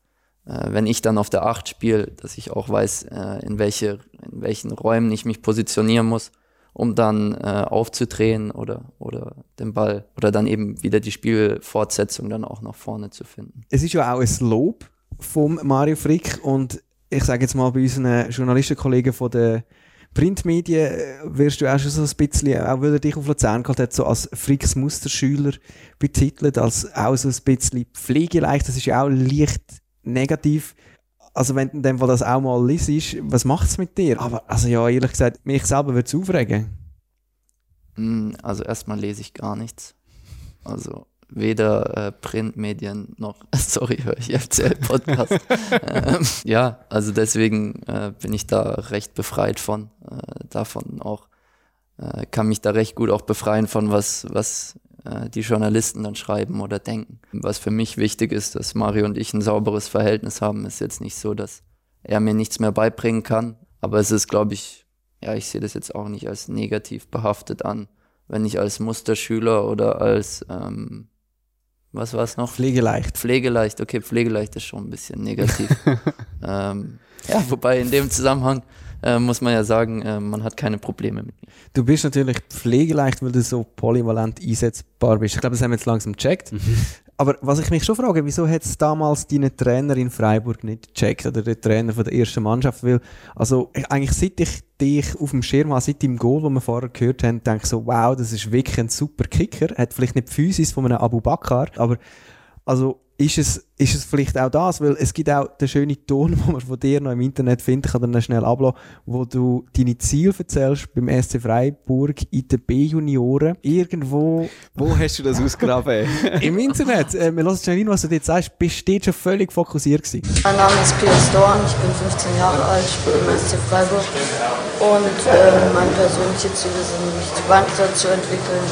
wenn ich dann auf der Acht spiele, dass ich auch weiß, äh, in, welche, in welchen Räumen ich mich positionieren muss, um dann äh, aufzudrehen oder, oder den Ball oder dann eben wieder die Spielfortsetzung dann auch nach vorne zu finden. Es ist ja auch ein Lob vom Mario Frick und ich sage jetzt mal bei unseren Journalistenkollegen von der Printmedien äh, wirst du auch schon so ein bisschen, auch weil er dich auf Luzern gehabt hat, so als Fricks Musterschüler betitelt, als auch so ein bisschen pflegeleicht. Das ist ja auch leicht negativ. Also wenn in dem Fall das auch mal liest, was macht es mit dir? Aber also ja, ehrlich gesagt, mich selber würde es aufregen. Mm, also erstmal lese ich gar nichts. Also weder äh, Printmedien noch, sorry, höre ich FCL-Podcast. ähm, ja, also deswegen äh, bin ich da recht befreit von, äh, davon auch, äh, kann mich da recht gut auch befreien von was, was äh, die Journalisten dann schreiben oder denken. Was für mich wichtig ist, dass Mario und ich ein sauberes Verhältnis haben, ist jetzt nicht so, dass er mir nichts mehr beibringen kann, aber es ist, glaube ich, ja, ich sehe das jetzt auch nicht als negativ behaftet an, wenn ich als Musterschüler oder als ähm, was war es noch? Pflegeleicht. Pflegeleicht, okay, Pflegeleicht ist schon ein bisschen negativ. ähm, ja, wobei in dem Zusammenhang äh, muss man ja sagen, äh, man hat keine Probleme mit mir. Du bist natürlich pflegeleicht, weil du so polyvalent einsetzbar bist. Ich glaube, das haben wir jetzt langsam gecheckt. Mhm. Aber was ich mich schon frage, wieso hat es damals deinen Trainer in Freiburg nicht gecheckt oder der Trainer von der ersten Mannschaft? Weil, also eigentlich seit ich dich auf dem Schirm habe, seit dem Goal, das wir vorher gehört haben, denke ich so, wow, das ist wirklich ein super Kicker. Hat vielleicht nicht die Physis von einem Abu Bakr, aber also ist es, ist es vielleicht auch das, weil es gibt auch den schönen Ton, den man von dir noch im Internet findet, ich kann dann schnell ablassen, wo du deine Ziele erzählst beim SC Freiburg in den B-Junioren. Irgendwo... Wo hast du das ausgraben? Im Internet. Äh, wir hören schnell rein, was du jetzt sagst. Bist du schon völlig fokussiert gewesen? Mein Name ist Piers Dorn, ich bin 15 Jahre alt, ich bin im SC Freiburg und äh, meine persönlichen Ziele sind, mich weiterzuentwickeln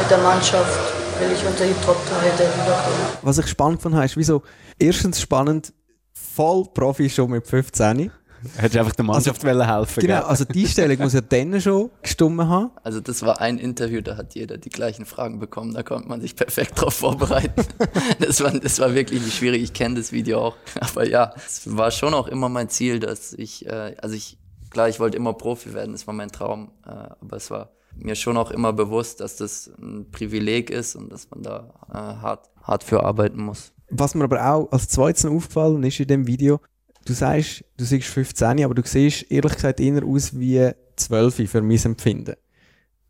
mit der Mannschaft weil ich unter die Top-Torhüter wiederkomme. Was ich spannend fand, ist, wieso erstens spannend, voll Profi schon mit 15. Hättest du einfach der Mannschaft also, helfen Genau, also die Stellung muss ja dann schon gestummen haben. Also das war ein Interview, da hat jeder die gleichen Fragen bekommen, da konnte man sich perfekt drauf vorbereiten. das, war, das war wirklich nicht schwierig, ich kenne das Video auch. Aber ja, es war schon auch immer mein Ziel, dass ich, äh, also ich, klar, ich wollte immer Profi werden, das war mein Traum, äh, aber es war mir schon auch immer bewusst, dass das ein Privileg ist und dass man da äh, hart, hart für arbeiten muss. Was mir aber auch als zweites aufgefallen ist in dem Video, du sagst, du siehst 15, aber du siehst ehrlich gesagt eher aus wie 12 für mein Empfinden.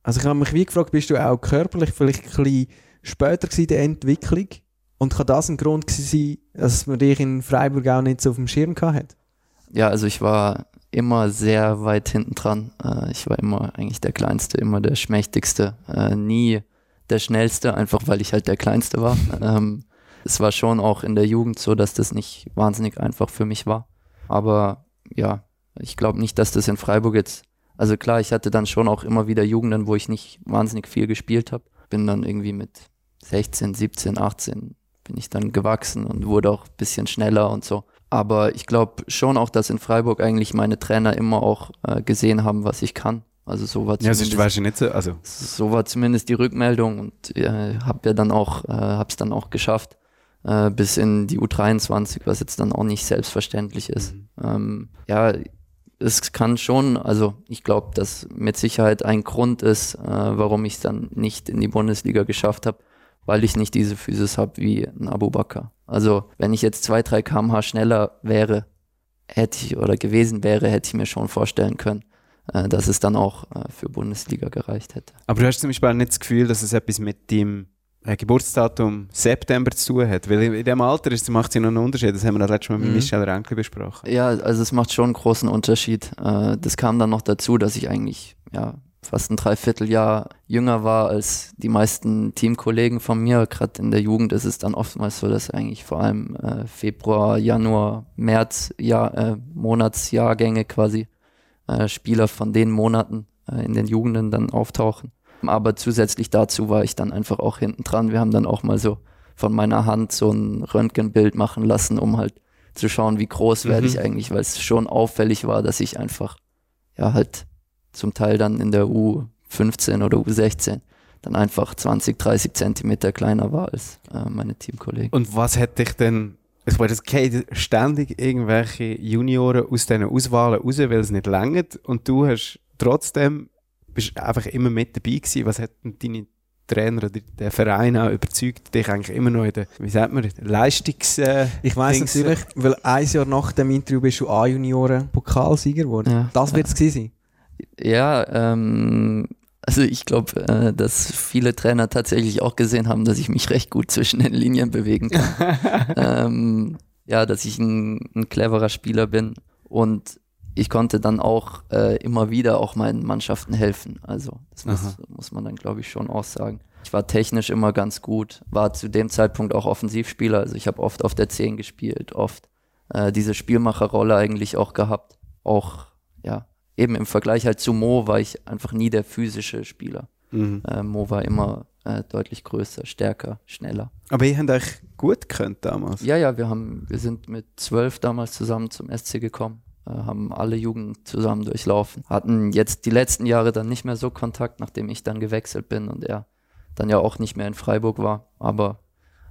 Also ich habe mich wie gefragt, bist du auch körperlich vielleicht ein bisschen später in der Entwicklung? Und kann das ein Grund sein, dass man dich in Freiburg auch nicht so auf dem Schirm hat? Ja, also ich war immer sehr weit hinten dran. Äh, ich war immer eigentlich der Kleinste, immer der Schmächtigste, äh, nie der Schnellste, einfach weil ich halt der Kleinste war. Ähm, es war schon auch in der Jugend so, dass das nicht wahnsinnig einfach für mich war. Aber ja, ich glaube nicht, dass das in Freiburg jetzt, also klar, ich hatte dann schon auch immer wieder Jugenden, wo ich nicht wahnsinnig viel gespielt habe. Bin dann irgendwie mit 16, 17, 18 bin ich dann gewachsen und wurde auch ein bisschen schneller und so. Aber ich glaube schon auch, dass in Freiburg eigentlich meine Trainer immer auch äh, gesehen haben, was ich kann. Also so war zumindest, ja, also nicht so, also. so war zumindest die Rückmeldung und äh, habe ja dann auch, äh, hab's dann auch geschafft äh, bis in die U23, was jetzt dann auch nicht selbstverständlich ist. Mhm. Ähm, ja, es kann schon, also ich glaube, dass mit Sicherheit ein Grund ist, äh, warum ich es dann nicht in die Bundesliga geschafft habe, weil ich nicht diese Physis habe wie ein Abu Bakr. Also wenn ich jetzt zwei, drei kmh schneller wäre, hätte ich oder gewesen wäre, hätte ich mir schon vorstellen können, äh, dass es dann auch äh, für Bundesliga gereicht hätte. Aber du hast zum Beispiel auch nicht das Gefühl, dass es etwas mit dem äh, Geburtsdatum September zu tun hat? Weil in dem Alter ist, macht es ja noch einen Unterschied. Das haben wir letztes Mal mit mhm. Michel Renke besprochen. Ja, also es macht schon einen großen Unterschied. Das kam dann noch dazu, dass ich eigentlich ja, fast ein Dreivierteljahr jünger war als die meisten Teamkollegen von mir. Gerade in der Jugend ist es dann oftmals so, dass eigentlich vor allem äh, Februar, Januar, März, Jahr, äh, Monatsjahrgänge quasi äh, Spieler von den Monaten äh, in den Jugenden dann auftauchen. Aber zusätzlich dazu war ich dann einfach auch hinten dran. Wir haben dann auch mal so von meiner Hand so ein Röntgenbild machen lassen, um halt zu schauen, wie groß werde mhm. ich eigentlich, weil es schon auffällig war, dass ich einfach ja halt zum Teil dann in der U15 oder U16 dann einfach 20, 30 Zentimeter kleiner war als äh, meine Teamkollegen. Und was hätte ich denn, es war das ständig irgendwelche Junioren aus diesen Auswahlen raus, weil es nicht längert und du hast trotzdem, bist einfach immer mit dabei gewesen. Was hätten deine Trainer oder der Verein auch überzeugt dich eigentlich immer noch in der, wie sagt man, Leistungs... Äh, ich weiß natürlich, weil ein Jahr nach dem Interview bist du A-Junioren Pokalsieger geworden. Ja, das wird es ja. sein. Ja, ähm, also ich glaube, äh, dass viele Trainer tatsächlich auch gesehen haben, dass ich mich recht gut zwischen den Linien bewegen kann. ähm, ja, dass ich ein, ein, cleverer Spieler bin und ich konnte dann auch äh, immer wieder auch meinen Mannschaften helfen. Also das muss, muss man dann, glaube ich, schon auch sagen. Ich war technisch immer ganz gut, war zu dem Zeitpunkt auch Offensivspieler. Also ich habe oft auf der 10 gespielt, oft äh, diese Spielmacherrolle eigentlich auch gehabt. Auch, ja, eben im Vergleich halt zu Mo war ich einfach nie der physische Spieler. Mhm. Äh, Mo war immer äh, deutlich größer, stärker, schneller. Aber ihr habt euch gut gekannt damals? Ja, ja, wir haben, wir sind mit zwölf damals zusammen zum SC gekommen, äh, haben alle Jugend zusammen durchlaufen, hatten jetzt die letzten Jahre dann nicht mehr so Kontakt, nachdem ich dann gewechselt bin und er dann ja auch nicht mehr in Freiburg war, aber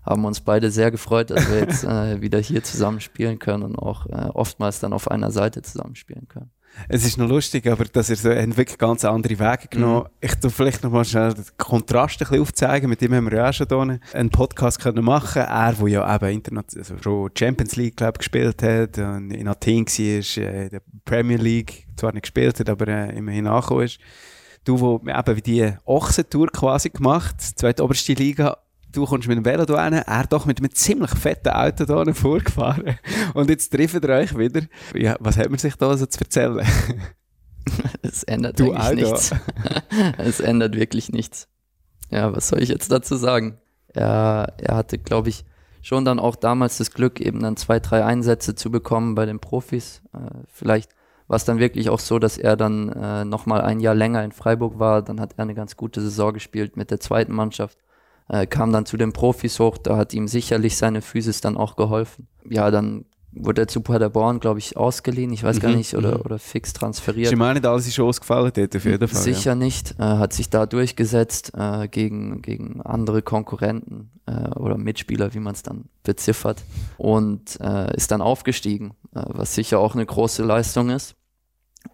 haben uns beide sehr gefreut, dass wir jetzt äh, wieder hier zusammen spielen können und auch äh, oftmals dann auf einer Seite zusammen spielen können. Es ist noch lustig, aber dass ihr so wirklich ganz andere Wege genommen mhm. Ich tu vielleicht noch mal schnell den Kontrast ein bisschen aufzeigen. Mit dem haben wir ja auch schon hier einen Podcast können machen. Er, der ja eben international, also schon Champions League, glaube gespielt hat und in Athen war, äh, in der Premier League zwar nicht gespielt hat, aber äh, immerhin angekommen ist. Du, wo eben wie die Ochsentour quasi gemacht, zweite oberste Liga, du kommst mit dem Velo hin, er doch mit einem ziemlich fetten Auto da vorgefahren. Und jetzt treffen ihr euch wieder. Ja, was hat man sich da so zu erzählen? es ändert du eigentlich nichts. es ändert wirklich nichts. Ja, was soll ich jetzt dazu sagen? Er, er hatte, glaube ich, schon dann auch damals das Glück, eben dann zwei, drei Einsätze zu bekommen bei den Profis. Äh, vielleicht war es dann wirklich auch so, dass er dann äh, nochmal ein Jahr länger in Freiburg war. Dann hat er eine ganz gute Saison gespielt mit der zweiten Mannschaft äh, kam dann zu den Profis hoch, da hat ihm sicherlich seine Physis dann auch geholfen. Ja, dann wurde er zu Paderborn, glaube ich, ausgeliehen, ich weiß mhm, gar nicht, oder, mhm. oder fix transferiert. Ich meine, alles ist ausgefallen dort auf jeden Fall. Sicher ja. nicht, äh, hat sich da durchgesetzt äh, gegen, gegen andere Konkurrenten äh, oder Mitspieler, wie man es dann beziffert, und äh, ist dann aufgestiegen, äh, was sicher auch eine große Leistung ist.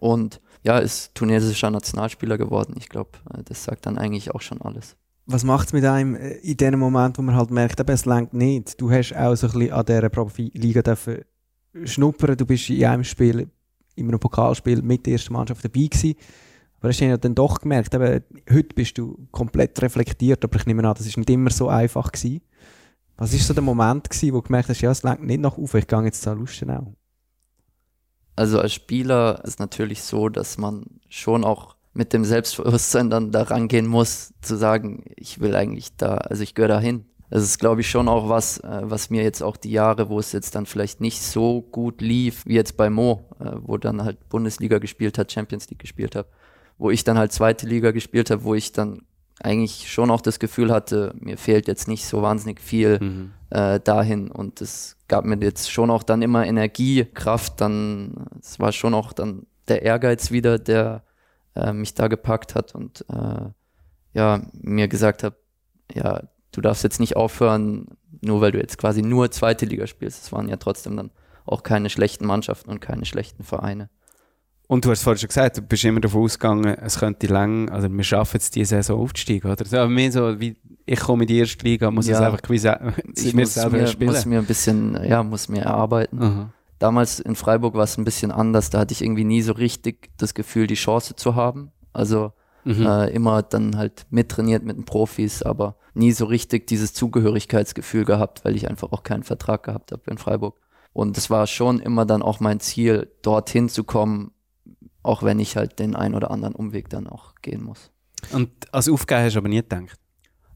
Und ja, ist tunesischer Nationalspieler geworden. Ich glaube, äh, das sagt dann eigentlich auch schon alles was macht es mit einem äh, in dem Moment, wo man halt merkt, eben, es längt nicht. Du hast auch so ein bisschen an dieser Profiliga dürfen schnuppern. Du bist in einem Spiel, in einem Pokalspiel mit der ersten Mannschaft dabei gewesen. Aber hast du ja dann doch gemerkt, eben, heute bist du komplett reflektiert, aber ich nehme an, das ist nicht immer so einfach gewesen. Was war so der Moment gewesen, wo du gemerkt hast, ja, es längt nicht nach auf, ich gehe jetzt zu Lustenau? Also als Spieler ist natürlich so, dass man schon auch mit dem Selbstbewusstsein dann da rangehen muss, zu sagen, ich will eigentlich da, also ich gehöre dahin. Das ist, glaube ich, schon auch was, äh, was mir jetzt auch die Jahre, wo es jetzt dann vielleicht nicht so gut lief, wie jetzt bei Mo, äh, wo dann halt Bundesliga gespielt hat, Champions League gespielt habe, wo ich dann halt zweite Liga gespielt habe, wo ich dann eigentlich schon auch das Gefühl hatte, mir fehlt jetzt nicht so wahnsinnig viel mhm. äh, dahin und es gab mir jetzt schon auch dann immer Energie, Kraft, dann, es war schon auch dann der Ehrgeiz wieder, der äh, mich da gepackt hat und äh, ja, mir gesagt hat, ja, du darfst jetzt nicht aufhören, nur weil du jetzt quasi nur zweite Liga spielst. Es waren ja trotzdem dann auch keine schlechten Mannschaften und keine schlechten Vereine. Und du hast vorhin schon gesagt, du bist immer davon ausgegangen, es könnte lang, also wir schaffen es diese Saison aufzusteigen, oder? So, mehr so wie, ich komme in die erste Liga, muss ja, es einfach quasi, ich muss selber mir, spielen. muss mir ein bisschen, ja, muss mir erarbeiten. Mhm. Damals in Freiburg war es ein bisschen anders. Da hatte ich irgendwie nie so richtig das Gefühl, die Chance zu haben. Also mhm. äh, immer dann halt mittrainiert mit den Profis, aber nie so richtig dieses Zugehörigkeitsgefühl gehabt, weil ich einfach auch keinen Vertrag gehabt habe in Freiburg. Und es war schon immer dann auch mein Ziel, dorthin zu kommen, auch wenn ich halt den ein oder anderen Umweg dann auch gehen muss. Und als Aufgabe hast du aber nie gedacht?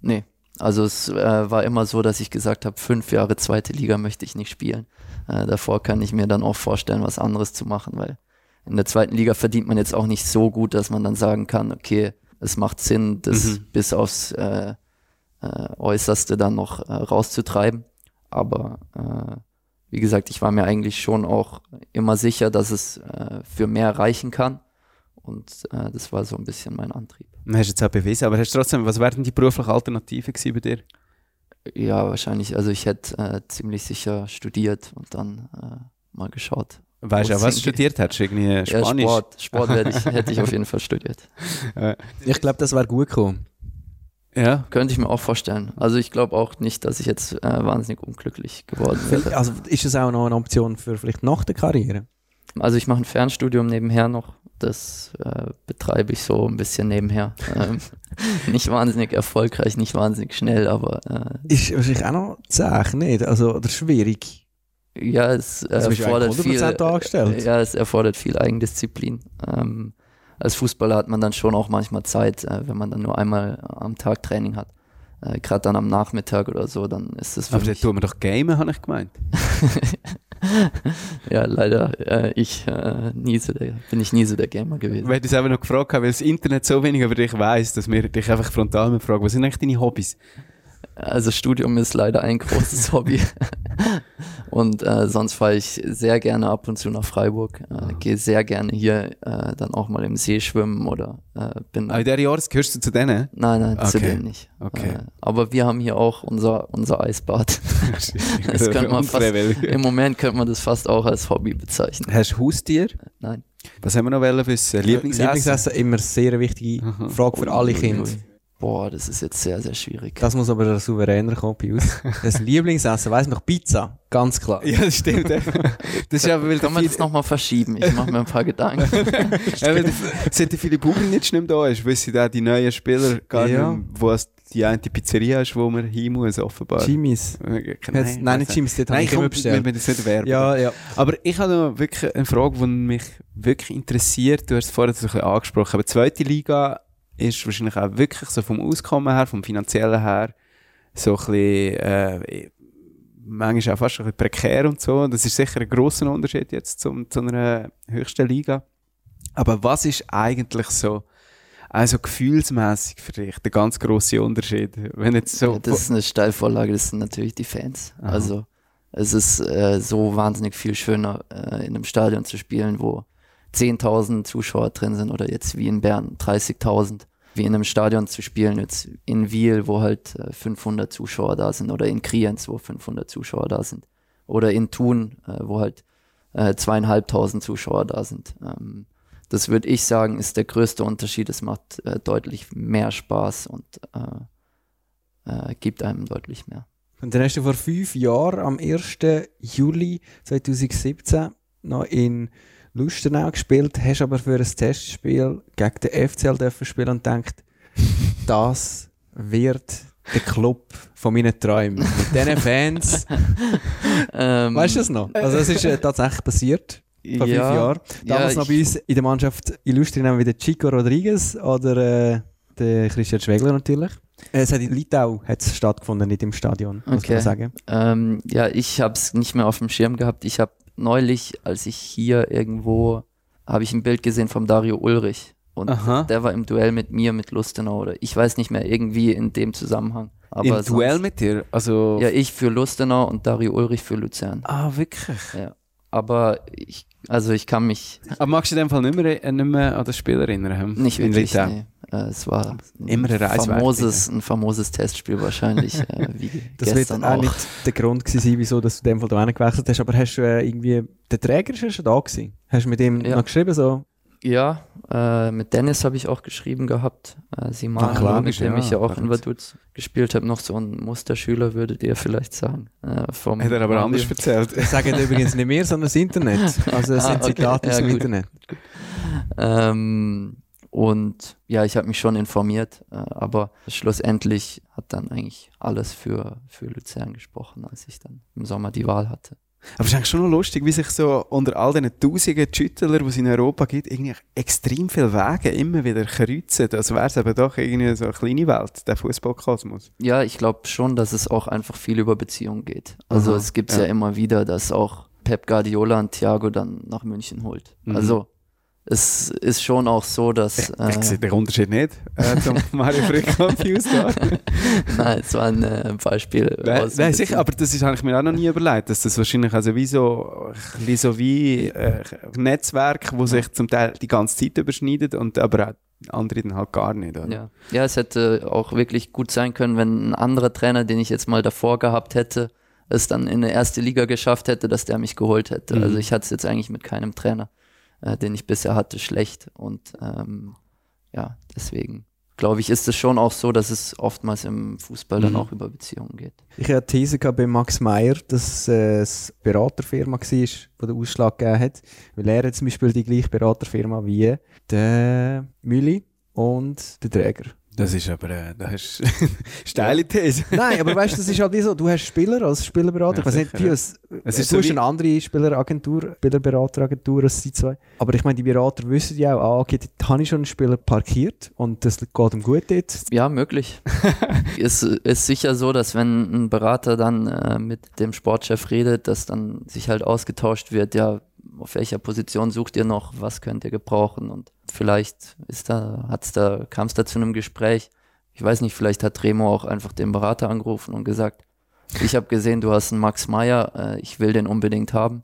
Nee, also es äh, war immer so, dass ich gesagt habe, fünf Jahre zweite Liga möchte ich nicht spielen. Äh, davor kann ich mir dann auch vorstellen, was anderes zu machen, weil in der zweiten Liga verdient man jetzt auch nicht so gut, dass man dann sagen kann, okay, es macht Sinn, das mhm. bis aufs äh, äh, Äußerste dann noch äh, rauszutreiben. Aber äh, wie gesagt, ich war mir eigentlich schon auch immer sicher, dass es äh, für mehr reichen kann. Und äh, das war so ein bisschen mein Antrieb. Hast du jetzt auch bewiesen, aber hast trotzdem, was wären die beruflichen Alternativen gewesen bei dir? Ja, wahrscheinlich. Also ich hätte äh, ziemlich sicher studiert und dann äh, mal geschaut. Weißt du, was du studiert hättest? Irgendwie Spanisch? Ja, Sport, Sport hätte, ich, hätte ich auf jeden Fall studiert. Ich glaube, das wäre gut gekommen. Ja. Könnte ich mir auch vorstellen. Also ich glaube auch nicht, dass ich jetzt äh, wahnsinnig unglücklich geworden wäre. Also ist es auch noch eine Option für vielleicht nach der Karriere? Also ich mache ein Fernstudium nebenher noch. Das äh, betreibe ich so ein bisschen nebenher. Ähm, nicht wahnsinnig erfolgreich, nicht wahnsinnig schnell, aber äh, Ist wahrscheinlich auch noch zäh, nicht? Also, oder schwierig. ja, es Also bist du erfordert viel. 100% angestellt? Ja, es erfordert viel Eigendisziplin. Ähm, als Fußballer hat man dann schon auch manchmal Zeit, äh, wenn man dann nur einmal am Tag Training hat. Äh, Gerade dann am Nachmittag oder so, dann ist das Aber da tun wir doch gamen, habe ich gemeint. ja, leider äh, ich äh, nie so der, bin ich nie so der Gamer gewesen. Ich es eben noch gefragt weil das Internet so wenig über dich weiss, dass wir dich einfach frontal fragen, was sind eigentlich deine Hobbys? Also Studium ist leider ein großes Hobby. und äh, sonst fahre ich sehr gerne ab und zu nach Freiburg. Äh, Gehe sehr gerne hier äh, dann auch mal im See schwimmen oder äh, bin. Ah, in dieser Jahres gehörst du zu denen? Nein, nein, zu Okay. dem nicht. Okay. Äh, aber wir haben hier auch unser, unser Eisbad. Das könnte man fast. Im Moment könnte man das fast auch als Hobby bezeichnen. Hast du Haustier? Nein. Was haben wir noch wollen wissen? Lieblingsessen? Lieblingsessen immer eine sehr wichtige. Frage für alle Kinder. Boah, das ist jetzt sehr, sehr schwierig. Das muss aber souveräner kommen bei uns. Das Lieblingsessen, weiss noch Pizza, ganz klar. Ja, das stimmt. das ist ja, weil Kann man der das nochmal verschieben? Ich mache mir ein paar Gedanken. ja, der- seit der Philipp Huber nicht mehr da ist, wissen da die neuen Spieler gar Ja. nicht, mehr, wo es die eine Pizzeria ist, wo man hin muss, offenbar. Jimmy's. Äh, Nein, nein, nicht Jimmy's, dort habe Nein, ich immer wir bestellt. müssen das nicht werben. Ja, ja. Aber ich habe noch wirklich eine Frage, die mich wirklich interessiert. Du hast es vorhin so ein bisschen angesprochen. Aber die zweite Liga ist wahrscheinlich auch wirklich so vom Auskommen her, vom finanziellen her, so ein bisschen, äh, manchmal auch fast ein bisschen prekär und so. Das ist sicher ein grosser Unterschied jetzt zum, zu einer höchsten Liga. Aber was ist eigentlich so, also gefühlsmäßig für dich der ganz grosse Unterschied? Wenn jetzt so, Ja, das ist eine Steilvorlage, das sind natürlich die Fans. Aha. Also es ist äh, so wahnsinnig viel schöner, äh, in einem Stadion zu spielen, wo 10.000 Zuschauer drin sind oder jetzt wie in Bern 30.000, wie in einem Stadion zu spielen, jetzt in Wiel, wo halt äh, 500 Zuschauer da sind oder in Kriens, wo 500 Zuschauer da sind oder in Thun, äh, wo halt äh, zweieinhalbtausend Zuschauer da sind. Ähm, das würde ich sagen, ist der größte Unterschied. Es macht äh, deutlich mehr Spaß und äh, äh, gibt einem deutlich mehr. Und dann hast du vor fünf Jahren, am 1. Juli 2017, noch in Lustenau gespielt, hast aber für ein Testspiel gegen den FCL dürfen spielen und denkt, das wird der Club von meinen Träumen. Mit diesen Fans. Ähm, Weißt du das noch? Also, es ist äh, tatsächlich passiert. Vor fünf ja, Jahren. Damals ja, noch bei uns in der Mannschaft illustrieren wieder Chico Rodriguez oder äh, der Christian Schwegler natürlich. Äh, Es hat in Litau hat's stattgefunden, nicht im Stadion, muss Okay. man sagen. Ähm, ja, ich habe es nicht mehr auf dem Schirm gehabt. Ich habe neulich, als ich hier irgendwo, habe ich ein Bild gesehen vom Dario Ulrich. Und Aha. der war im Duell mit mir, mit Lustenau oder ich weiß nicht mehr, irgendwie in dem Zusammenhang. Aber Im sonst- Duell mit dir? Also, Ja, ich für Lustenau und Dario Ulrich für Luzern. ah, wirklich? Aber ich, also ich kann mich Aber magst du in dem Fall nicht mehr, äh, nicht mehr an das Spiel erinnern? nicht wirklich, nee. Äh, es war Immer eine Reise wert, famoses, ein famoses Testspiel wahrscheinlich, äh, wie Das wird auch, auch. nicht der Grund gewesen sein, wieso dass du in dem Fall da gewechselt hast. Aber hast du äh, irgendwie, der Träger ist ja schon da gewesen. Hast du mit ihm Ja. noch geschrieben so? Ja, äh, mit Dennis habe ich auch geschrieben gehabt. Äh, Simon, klar, mit dem ja, ich ja auch in. Vaduz gespielt habe. Noch so ein Musterschüler, würdet ihr vielleicht sagen. Äh, vom Hat er aber anders erzählt. Das sagen übrigens nicht mehr, sondern das Internet. Also es Ah, sind okay. Zitate aus Ja, dem. Internet. Ähm, und ja, ich habe mich schon informiert, äh, aber schlussendlich hat dann eigentlich alles für, für Luzern gesprochen, als ich dann im Sommer die Wahl hatte. Aber es ist eigentlich schon noch lustig, wie sich so unter all diesen tausenden Schüttler, die es in Europa gibt, irgendwie extrem viele Wege immer wieder kreuzen. Also wäre es eben doch irgendwie so eine kleine Welt, der Fußballkosmos. Ja, ich glaube schon, dass es auch einfach viel über Beziehungen geht. Also Aha, es gibt ja. ja. immer wieder, dass auch Pep Guardiola und Thiago dann nach München holt. Mhm. Also es ist schon auch so, dass Ich sehe den Unterschied nicht äh, zum Mario Frick und Houston. nein, es war ein äh, Beispiel. Nein, nein sicher, aber das ist, habe ich mir auch noch nie überlegt, dass das wahrscheinlich also wie so, ein so wie äh, Netzwerk, wo sich zum Teil die ganze Zeit überschneidet und aber auch andere dann halt gar nicht. Oder? Ja. ja, es hätte auch wirklich gut sein können, wenn ein anderer Trainer, den ich jetzt mal davor gehabt hätte, es dann in eine erste Liga geschafft hätte, dass der mich geholt hätte. Mhm. Also ich hatte es jetzt eigentlich mit keinem Trainer, äh, den ich bisher hatte, schlecht. Und ähm, ja, deswegen glaube ich, ist es schon auch so, dass es oftmals im Fußball dann Mhm. auch über Beziehungen geht. Ich hatte These gehabt bei Max Meyer, dass es eine Beraterfirma war, die den Ausschlag gegeben hat. Weil er hat zum Beispiel die gleiche Beraterfirma wie der Mülli und der Träger. Das ist aber, äh, das ist steile These. Nein, aber weißt du, das ist halt wie so, du hast Spieler als Spielerberater. Ja, ich weiß nicht, wie es, Es du ist so hast eine andere Spieleragentur, Spielerberateragentur als die zwei. Aber ich meine, die Berater wissen ja auch, ah, okay, dort habe ich schon einen Spieler parkiert und das geht ihm gut dort. Ja, möglich. ist, ist sicher so, dass wenn ein Berater dann äh, mit dem Sportchef redet, dass dann sich halt ausgetauscht wird, ja, auf welcher Position sucht ihr noch, was könnt ihr gebrauchen und vielleicht ist da, hat's da, kam es da zu einem Gespräch. Ich weiß nicht, vielleicht hat Remo auch einfach den Berater angerufen und gesagt, ich habe gesehen, du hast einen Max Meyer, äh, ich will den unbedingt haben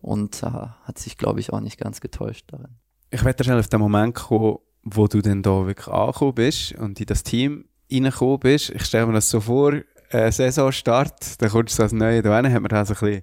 und äh, hat sich, glaube ich, auch nicht ganz getäuscht darin. Ich werde schnell auf den Moment kommen, wo du dann da wirklich angekommen bist und in das Team reingekommen bist. Ich stelle mir das so vor, äh, Saisonstart, dann kommst du als Neue da rein, hat man dann so ein bisschen,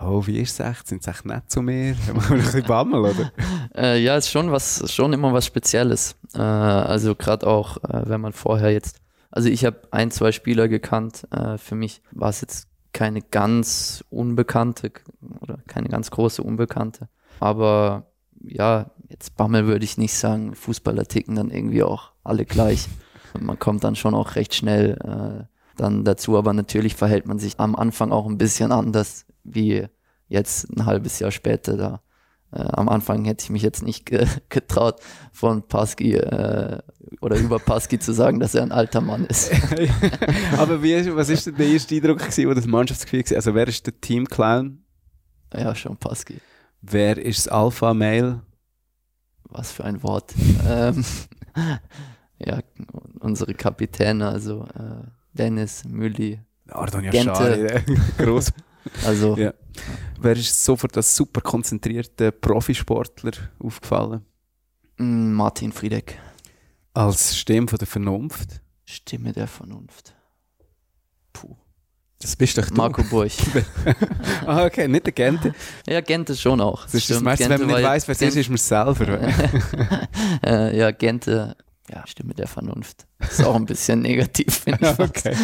oh, wie ist es echt? Sind sie echt nett zu mir? Hat man ein bisschen Bammel, oder? Äh, ja, ist schon was, schon immer was Spezielles. Äh, also gerade auch, äh, wenn man vorher jetzt, also ich habe ein, zwei Spieler gekannt. Äh, für mich war es jetzt keine ganz unbekannte oder keine ganz große Unbekannte. Aber ja, jetzt Bammel würde ich nicht sagen. Fußballer ticken dann irgendwie auch alle gleich. Man kommt dann schon auch recht schnell äh, dann dazu. Aber natürlich verhält man sich am Anfang auch ein bisschen anders wie jetzt ein halbes Jahr später da. Äh, am Anfang hätte ich mich jetzt nicht ge getraut, von Pasky äh, oder über Pasky zu sagen, dass er ein alter Mann ist. Aber wie, was ist der erste Eindruck gewesen, wo das Mannschaftsgefühl war? Also wer ist der Team-Clown? ja, schon Pasky. Wer ist das Alpha-Mail? Was für ein Wort. ähm, ja, unsere Kapitäne, also äh, Dennis, Mülli, Ardon Gente. Yashari, gross. Also Ja. Wer ist sofort als super konzentrierter Profisportler aufgefallen? mh, Martin Friedeck, Als Stimme von der Vernunft? Stimme der Vernunft. Puh. Das bist doch du. Marco Burch. ah, okay, nicht der Gente. ja, Gente schon auch. Das ist das meiste, wenn man nicht weiss, wer es ist, ist man es selber. äh, ja, Gente, ja, Stimme der Vernunft. Ist auch ein bisschen negativ, finde ich. okay.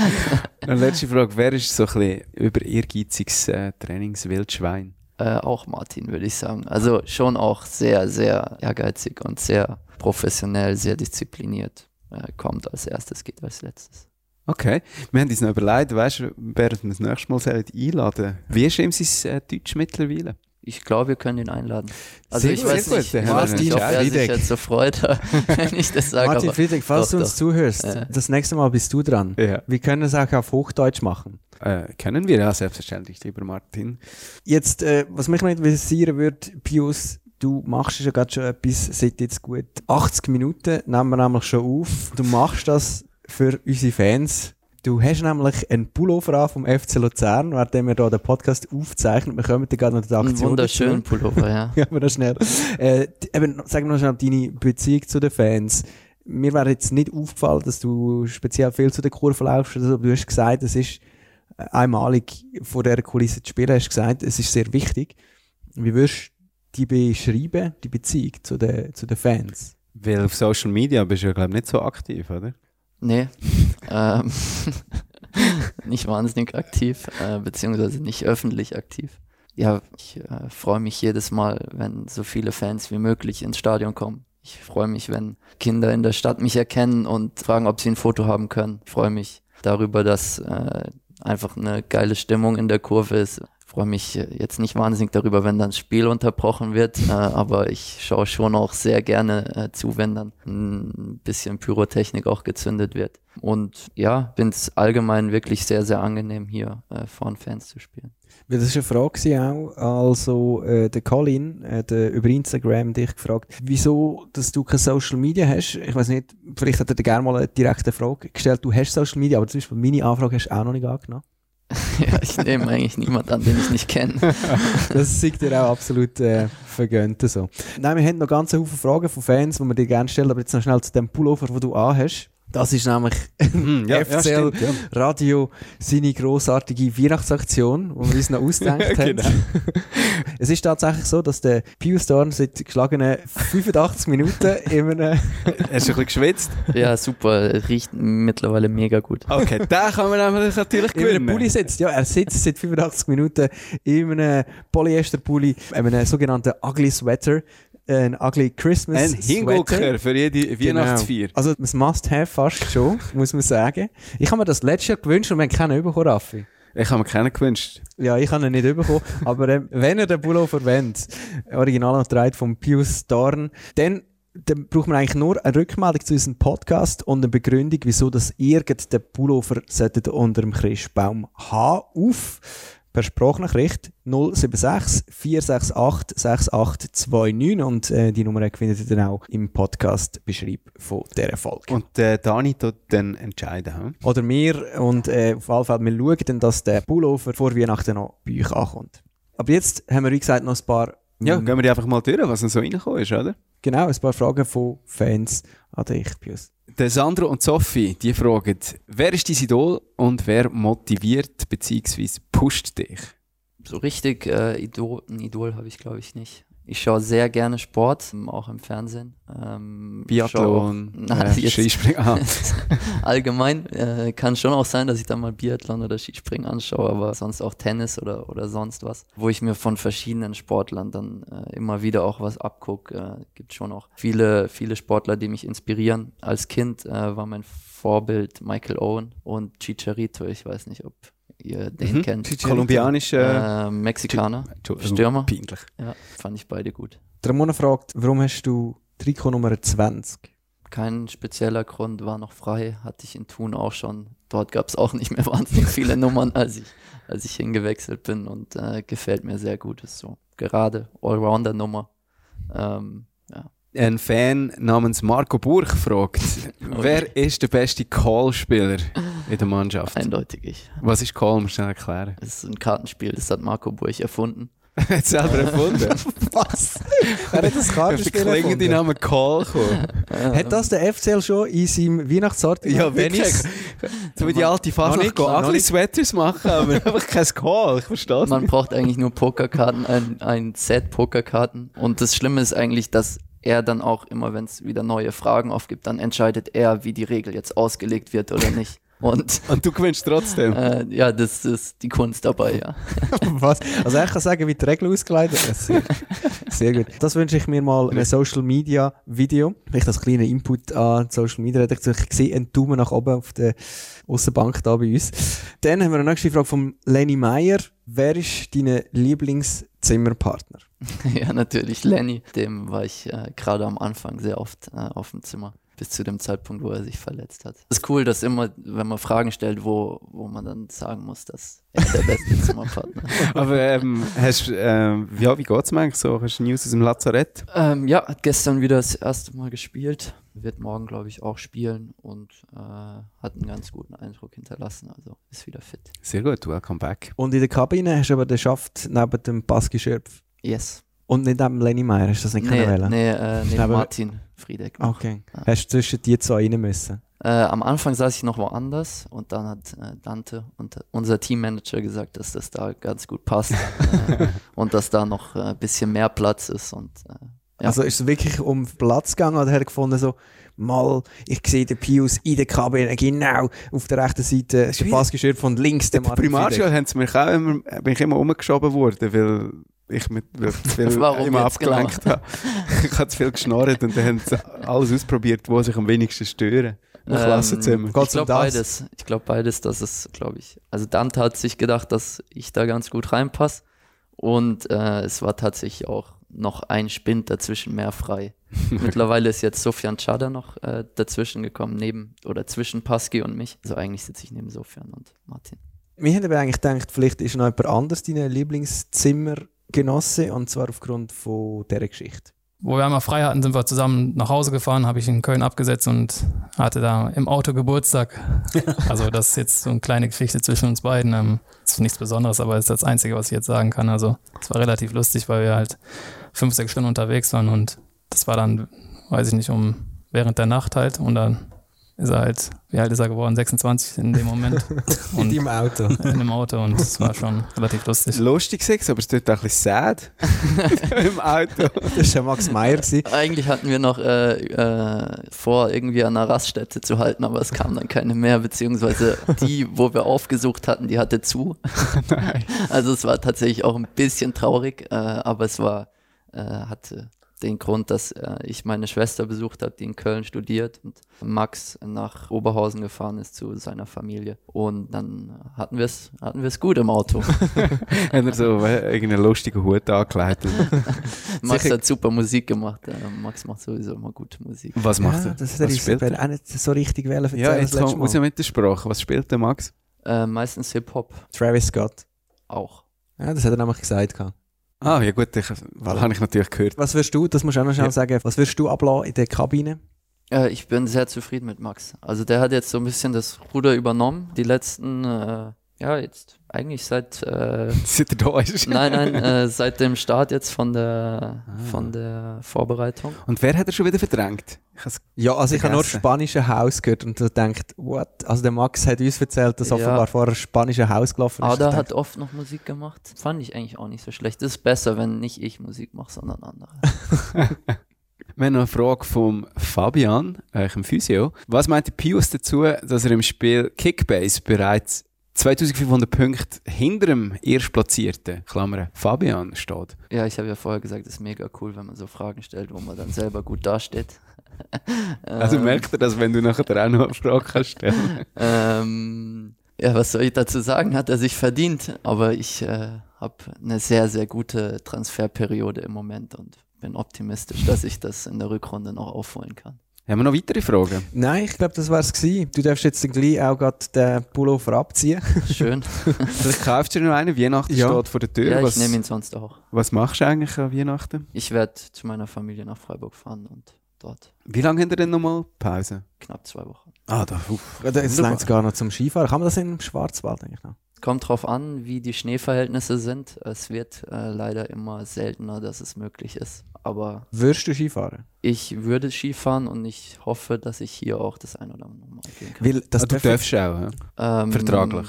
Dann letzte Frage. Wer ist so ein bisschen über ehrgeiziges äh, Trainingswildschwein? Äh, auch Martin, würde ich sagen. Also schon auch sehr, sehr ehrgeizig und sehr professionell, sehr diszipliniert. Äh, kommt als erstes, geht als letztes. Okay. Wir haben uns noch überlegt, weißt du, während wir das nächste Mal einladen Wie ist ihm sein äh, Deutsch mittlerweile? Ich glaube, wir können ihn einladen. Also Sehr ich gut, weiß sehr nicht, gut. nicht, ob er sich jetzt so freut, wenn ich das sage. Martin Friedrich, falls doch, du uns doch. zuhörst, Ja. das nächste Mal bist du dran. Ja. Wir können es auch auf Hochdeutsch machen. Äh, kennen wir ja selbstverständlich, lieber Martin. Jetzt, äh, was mich noch interessieren würde, Pius, du machst ja gerade schon etwas seit jetzt gut 80 Minuten, nehmen wir nämlich schon auf. Du machst das für unsere Fans. Du hast nämlich einen Pullover an vom FC Luzern, während wir hier den Podcast aufzeichnen. Wir kommen dann gerade noch die Ein Aktion wunderschönen dazu. Pullover, ja. Ja, aber noch schnell. Äh, eben, sag noch schnell deine Beziehung zu den Fans. Mir wäre jetzt nicht aufgefallen, dass du speziell viel zu der Kurve so, aber du hast gesagt, es ist einmalig vor dieser Kulisse zu spielen. Hast du gesagt, es ist sehr wichtig. Wie würdest du die beschreiben, die Beziehung zu den, zu den Fans? Weil auf Social Media bist du ja, glaube ich, nicht so aktiv, oder? Nee. ähm, nicht wahnsinnig aktiv, äh, beziehungsweise nicht öffentlich aktiv. Ja, ich äh, freue mich jedes Mal, wenn so viele Fans wie möglich ins Stadion kommen. Ich freue mich, wenn Kinder in der Stadt mich erkennen und fragen, ob sie ein Foto haben können. Ich freue mich darüber, dass äh, einfach eine geile Stimmung in der Kurve ist. Freue mich äh, jetzt nicht wahnsinnig darüber, wenn dann das Spiel unterbrochen wird, äh, aber ich schaue schon auch sehr gerne äh, zu, wenn dann ein bisschen Pyrotechnik auch gezündet wird. Und ja, finde es allgemein wirklich sehr, sehr angenehm, hier äh, vor den Fans zu spielen. Weil das war eine Frage auch. Also, äh, der Colin hat äh, über Instagram dich gefragt, wieso, dass du kein Social Media hast. Ich weiß nicht, vielleicht hat er dir gerne mal eine direkte Frage gestellt. Du hast Social Media, aber zum Beispiel meine Anfrage hast du auch noch nicht angenommen. ja, ich nehme eigentlich niemand an, den ich nicht kenne. Das sieht dir auch absolut äh, vergönnt. So. Nein, wir haben noch ganz viele Fragen von Fans, die wir dir gerne stellen, aber jetzt noch schnell zu dem Pullover, den du anhast. Das ist nämlich Hm, ja, ja, FCL stimmt, ja. Radio seine grossartige Weihnachtsaktion, die wir uns noch ausgedacht Genau. haben. es ist tatsächlich so, dass der Pius Dorn seit geschlagenen 85 Minuten in einem Hast du ein bisschen geschwitzt? Ja, super. Riecht mittlerweile mega gut. Okay, den kann man nämlich natürlich in einem gewinnen. Pulli sitzt. Ja, er sitzt seit 85 Minuten in einem Polyester-Pulli, einem sogenannten Ugly Sweater, ein Ugly Christmas Ein. Hingucker für jede Weihnachtsfeier. Genau. Also ein Must-Have fast schon, muss man sagen. Ich habe mir das letztes Jahr gewünscht und wir haben keinen bekommen, Raffi. Ich habe mir keinen gewünscht. Ja, ich habe ihn nicht bekommen. aber ähm, wenn er den Pullover verwendet, original und dreht von Pius Dorn, dann, dann braucht man eigentlich nur eine Rückmeldung zu unserem Podcast und eine Begründung, wieso das irgendein Pullover unter dem Christbaum haben, auf per Sprachnachricht 076 468 6829 und äh, die Nummer findet ihr dann auch im Podcast-Beschreib von dieser Folge. Und äh, Dani tut dann entscheiden. Hm? Oder wir und äh, auf jeden Fall, wir schauen dann, dass der Pullover vor Weihnachten noch bei euch ankommt. Aber jetzt haben wir, wie gesagt, noch ein paar, Ja, gehen wir die einfach mal durch, was denn so reingekommen ist, oder? Genau, ein paar Fragen von Fans an dich, Pius. Der Sandro und Sophie, die fragen, wer ist dein Idol und wer motiviert bzw. pusht dich? So richtig äh, Idol, ein Idol habe ich, glaube ich, nicht. Ich schaue sehr gerne Sport, ähm, auch im Fernsehen. Ähm, Biathlon, schaue auch- äh, Skispringen. Ah. Allgemein äh, kann schon auch sein, dass ich dann mal Biathlon oder Skispringen anschaue, aber sonst auch Tennis oder, oder sonst was, wo ich mir von verschiedenen Sportlern dann äh, immer wieder auch was abgucke. Äh, gibt schon auch viele, viele Sportler, die mich inspirieren. Als Kind äh, war mein Vorbild Michael Owen und Chicharito. Ich weiß nicht, ob ihr den Mhm. kennt. Kolumbianischer Äh, Mexikaner, Stürmer. Peinlich. Ja, fand ich beide gut. Der Ramona fragt, warum hast du Trikot Nummer 20? Kein spezieller Grund, war noch frei, hatte ich in Thun auch schon. Dort gab es auch nicht mehr wahnsinnig viele Nummern, als ich, als ich hingewechselt bin und äh, gefällt mir sehr gut. Ist so gerade Allrounder-Nummer. Ähm. Ein Fan namens Marco Burch fragt, wer ist der beste Call-Spieler in der Mannschaft? Eindeutig ich. Was ist Call? Musst du schnell erklären. Es ist ein Kartenspiel, das hat Marco Burch erfunden. Hat selber erfunden. Was? Wer hat das Kartenspiel den klingenden erfunden? Namen Call gekommen. Hat das der FCL schon in seinem Weihnachtssortiment? Ja, wirklich. Dennis? So wie die alte Noch gehen, noch ugly nicht. Sweaters machen, aber einfach kein Call. Ich verstehe Man braucht eigentlich nur Pokerkarten, ein, ein Set Pokerkarten. Und das Schlimme ist eigentlich, dass er dann auch immer, wenn es wieder neue Fragen aufgibt, dann entscheidet er, wie die Regel jetzt ausgelegt wird oder nicht. Und Und du gewinnst trotzdem. äh, ja, das ist die Kunst dabei, ja. Was? Also ich kann sagen, wie die Regel ausgeleitet ist. Sehr, sehr gut. Das wünsche ich mir mal ein Social Media Video. Vielleicht als kleiner Input an Social Media Redaktion. Ich sehe einen Daumen nach oben auf der Aussenbank da bei uns. Dann haben wir eine nächste Frage von Lenny Meyer. Wer ist dein Lieblingszimmerpartner? Ja, natürlich. Lenny, dem war ich äh, gerade am Anfang sehr oft äh, auf dem Zimmer. Bis zu dem Zeitpunkt, wo er sich verletzt hat. Es ist cool, dass immer, wenn man Fragen stellt, wo, wo man dann sagen muss, dass er der beste Zimmerpartner ist. Aber ähm, hast, ähm, ja, wie geht's mir eigentlich so? Hast du News aus dem Lazarett? Ähm, ja, hat gestern wieder das erste Mal gespielt. Wird morgen, glaube ich, auch spielen und äh, hat einen ganz guten Eindruck hinterlassen. Also ist wieder fit. Sehr gut, welcome back. Und in der Kabine hast du aber den Schaft neben dem Baski Schöpf. Yes. Und nicht neben Lenny Meyer. Hast du das nicht Nee, können wählen? nee äh, Martin Friedeck. Okay. Ja. Hast du zwischen die zwei rein müssen? Äh, am Anfang saß ich noch woanders und dann hat äh, Dante und unser Teammanager gesagt, dass das da ganz gut passt äh, und dass da noch ein äh, bisschen mehr Platz ist und äh, Ja. Also ist es wirklich um Platz gegangen oder hat er gefunden so, mal, ich sehe den Pius in der Kabine, genau auf der rechten Seite, ist der Passgeschirr von links, der Primarschule haben sie mich auch immer, bin ich immer umgeschoben worden, weil ich mit weil ich zu viel Warum immer genau? abgelenkt habe. Ich habe zu viel geschnorrt und dann haben sie alles ausprobiert, wo sich am wenigsten stören. Im Klassenzimmer. Ähm, Geht's ich um glaube beides. Ich glaube beides, dass es, glaube ich. Also Dante hat sich gedacht, dass ich da ganz gut reinpasse. Und äh, es war tatsächlich auch noch ein Spind dazwischen mehr frei. Mittlerweile ist jetzt Sofian Chada noch äh, dazwischen gekommen, neben oder zwischen Paski und mich. Also eigentlich sitze ich neben Sofian und Martin. Wir haben aber eigentlich gedacht, vielleicht ist noch jemand anders dein Lieblingszimmergenosse und zwar aufgrund von dieser Geschichte. Wo wir einmal frei hatten, sind wir zusammen nach Hause gefahren, habe ich in Köln abgesetzt und hatte da im Auto Geburtstag. Also das ist jetzt so eine kleine Geschichte zwischen uns beiden. Ähm, ist nichts Besonderes, aber ist das Einzige, was ich jetzt sagen kann. Also es war relativ lustig, weil wir halt fünf, sechs Stunden unterwegs waren und das war dann, weiß ich nicht, um während der Nacht halt und dann ist er halt, wie alt ist er geworden? 26 in dem Moment. In Und deinem Auto. in einem Auto und es war schon relativ lustig. Lustig gewesen, aber es tut auch ein bisschen sad im Auto. Das war Max Meyer. gewesen. Eigentlich hatten wir noch äh, äh, vor, irgendwie an einer Raststätte zu halten, aber es kam dann keine mehr, beziehungsweise die, wo wir aufgesucht hatten, die hatte zu. Also es war tatsächlich auch ein bisschen traurig, äh, aber es war, äh, hatte den Grund, dass äh, ich meine Schwester besucht habe, die in Köln studiert und Max nach Oberhausen gefahren ist zu seiner Familie. Und dann hatten wir es hatten wir's gut im Auto. Hat er so äh, irgendeinen lustigen Hut angelegt. Max Sicher- hat super Musik gemacht. Äh, Max macht sowieso immer gute Musik. Was macht Ja, er? das hat er auch nicht so richtig erzählen Ja, das jetzt kommt, muss ja mit der Sprache. Was spielt der Max? Äh, meistens Hip-Hop Travis Scott. auch. Ja, das hat er nämlich gesagt. gehabt. Ah, ja gut, ich, Voilà. habe ich natürlich gehört. Was wirst du, das musst du auch noch schnell Ja. sagen, was wirst du ablassen in der Kabine? Äh, ich bin sehr zufrieden mit Max. Also der hat jetzt so ein bisschen das Ruder übernommen. Die letzten, äh, ja, jetzt eigentlich seit, äh, Seit er da ist. nein, nein, äh, seit dem Start jetzt von der, Ah. von der Vorbereitung. Und wer hat er schon wieder verdrängt? Ja, also ich habe nur Vergessen. spanische Haus gehört und du denkt, what? Also der Max hat uns erzählt, dass Ja. offenbar vorher spanische Haus gelaufen ist. Ada hat oft noch Musik gemacht. Fand ich eigentlich auch nicht so schlecht. Das ist besser, wenn nicht ich Musik mache, sondern andere. Wir haben noch eine Frage vom Fabian, äh, im Physio. Was meint der Pius dazu, dass er im Spiel Kickbase bereits 2500 Punkte hinter dem Erstplatzierten, Klammer, Fabian, steht? Ja, ich habe ja vorher gesagt, es ist mega cool, wenn man so Fragen stellt, wo man dann selber gut dasteht. Also Ähm, merkt er das, wenn du nachher auch noch eine Frage kannst stellen Ähm, ja, was soll ich dazu sagen? Hat er sich verdient. Aber ich äh, habe eine sehr, sehr gute Transferperiode im Moment und bin optimistisch, dass ich das in der Rückrunde noch aufholen kann. Haben wir noch weitere Fragen? Nein, ich glaube, das wär's gewesen. Du darfst jetzt gleich auch gerade den Pullover abziehen. Schön. Vielleicht kaufst du dir noch einen, Weihnachten Ja. steht vor der Tür. ja, ich was, nehme ihn sonst auch. was machst du eigentlich an Weihnachten? Ich werde zu meiner Familie nach Freiburg fahren und dort Wie lange habt ihr denn nochmal Pause? knapp zwei Wochen. Ah, da, uff. Jetzt Wunderbar. längt es gar noch zum Skifahren. Kann man das im Schwarzwald eigentlich noch? Kommt drauf an, wie die Schneeverhältnisse sind. Es wird äh, leider immer seltener, dass es möglich ist. Aber Würdest du Skifahren? ich würde Skifahren und ich hoffe, dass ich hier auch das ein oder andere Mal gehen kann. Weil das ah, du dürfen- darfst auch, ja? Ähm, vertraglich.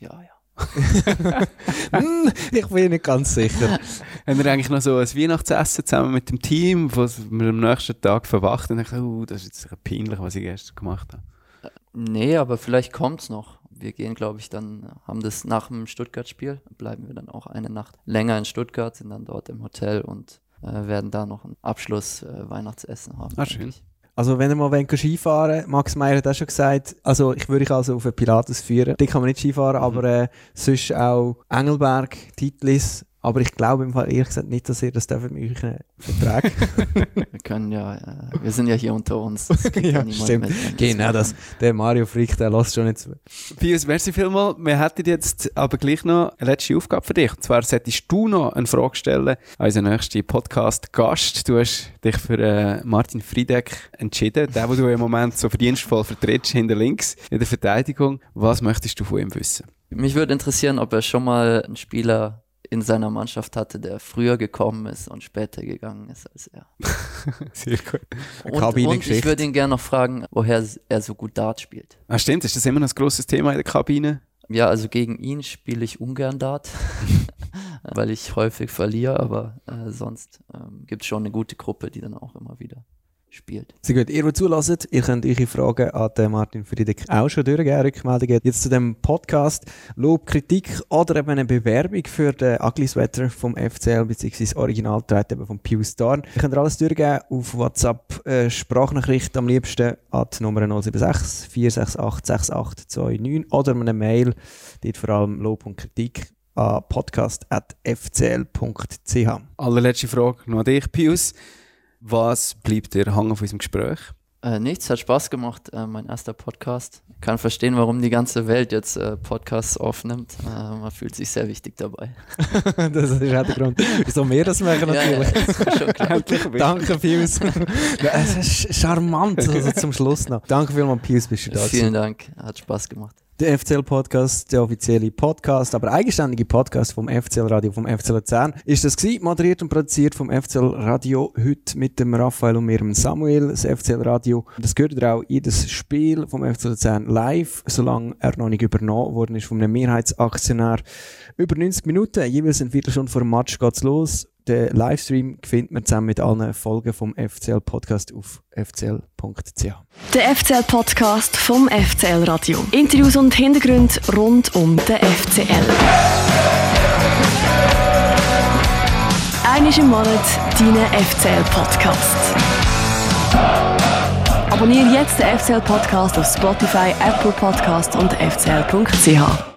Ja, ja. Hm, ich bin nicht ganz sicher. Haben wir eigentlich noch so ein Weihnachtsessen zusammen mit dem Team, wo wir am nächsten Tag verwacht und denken, oh, das ist jetzt peinlich, was ich gestern gemacht habe. Nee, aber vielleicht kommt's noch. Wir gehen, glaube ich, dann, haben das nach dem Stuttgart-Spiel, bleiben wir dann auch eine Nacht länger in Stuttgart, sind dann dort im Hotel und äh, werden da noch ein Abschluss-Weihnachtsessen haben. Ah, schön. ich. Also wenn ihr mal wollt Skifahren Max Meyer hat auch schon gesagt, also ich würde dich also auf einen Pilatus führen. Die kann man nicht Skifahren, Mhm. aber äh, sonst auch Engelberg, Titlis. Aber ich glaube im Fall ehrlich gesagt nicht, dass ihr das dürft mit euren Verträgen. Wir können ja, äh, wir sind ja hier unter uns. Ja, niemand stimmt. mit, genau, das, der Mario Frick, der lässt schon nicht zu. Pius, merci vielmals. Wir hätten jetzt aber gleich noch eine letzte Aufgabe für dich. Und zwar solltest du noch eine Frage stellen an unseren nächsten Podcast-Gast. Du hast dich für äh, Martin Friedeck entschieden, der, den du im Moment so verdienstvoll vertrittst, hinter links in der Verteidigung. Was möchtest du von ihm wissen? Mich würde interessieren, ob er schon mal einen Spieler in seiner Mannschaft hatte, der früher gekommen ist und später gegangen ist als er. Sehr gut. Und, und ich würde ihn gerne noch fragen, woher er so gut Dart spielt. Ah, stimmt, ist das immer noch ein grosses Thema in der Kabine? Ja, also gegen ihn spiele ich ungern Dart, weil ich häufig verliere, aber äh, sonst ähm, gibt es schon eine gute Gruppe, die dann auch immer wieder spielt. Sehr gut. Ihr, die zulässt, ihr könnt eure Fragen an den Martin Friedeck auch schon durchgeben, Rückmeldungen. Jetzt zu dem Podcast. Lob, Kritik oder eben eine Bewerbung für den Ugly Sweater vom FCL bzw. Originaltreit eben vom Pius Dorn. Ihr könnt alles durchgeben auf WhatsApp äh, Sprachnachricht am liebsten an die Nummer 076 468 6829 oder eine Mail, dort vor allem Lob und Kritik an podcast.fcl.ch. Allerletzte Frage noch an dich, Pius. Was bleibt dir hängen von unserem Gespräch? Äh, nichts, hat Spaß gemacht, äh, mein erster Podcast. Ich kann verstehen, warum die ganze Welt jetzt äh, Podcasts aufnimmt. Äh, man fühlt sich sehr wichtig dabei. das ist auch der Grund, wieso wir das machen natürlich. Ja, ja. Danke, Pius. ja, es ist charmant, also zum Schluss noch. Danke vielmals, Pius, bist du da. Vielen Dank, hat Spaß gemacht. Der FCL-Podcast, der offizielle Podcast, aber eigenständige Podcast vom FCL-Radio, vom FCL Luzern, ist das gewesen, moderiert und produziert vom FCL-Radio, heute mit dem Raphael und mir, Samuel, das FCL-Radio. Das gehört ihr auch jedes Spiel vom FCL Luzern live, solange er noch nicht übernommen worden ist von einem Mehrheitsaktionär. Über 90 Minuten, jeweils eine Viertelstunde vor dem Match geht's los. Den Livestream findet man zusammen mit allen Folgen vom FCL Podcast auf fcl.ch. Der FCL Podcast vom FCL Radio. Interviews und Hintergründe rund um den FCL. Einmal im Monat deinen FCL Podcast. Abonniere jetzt den FCL Podcast auf Spotify, Apple Podcast und fcl.ch.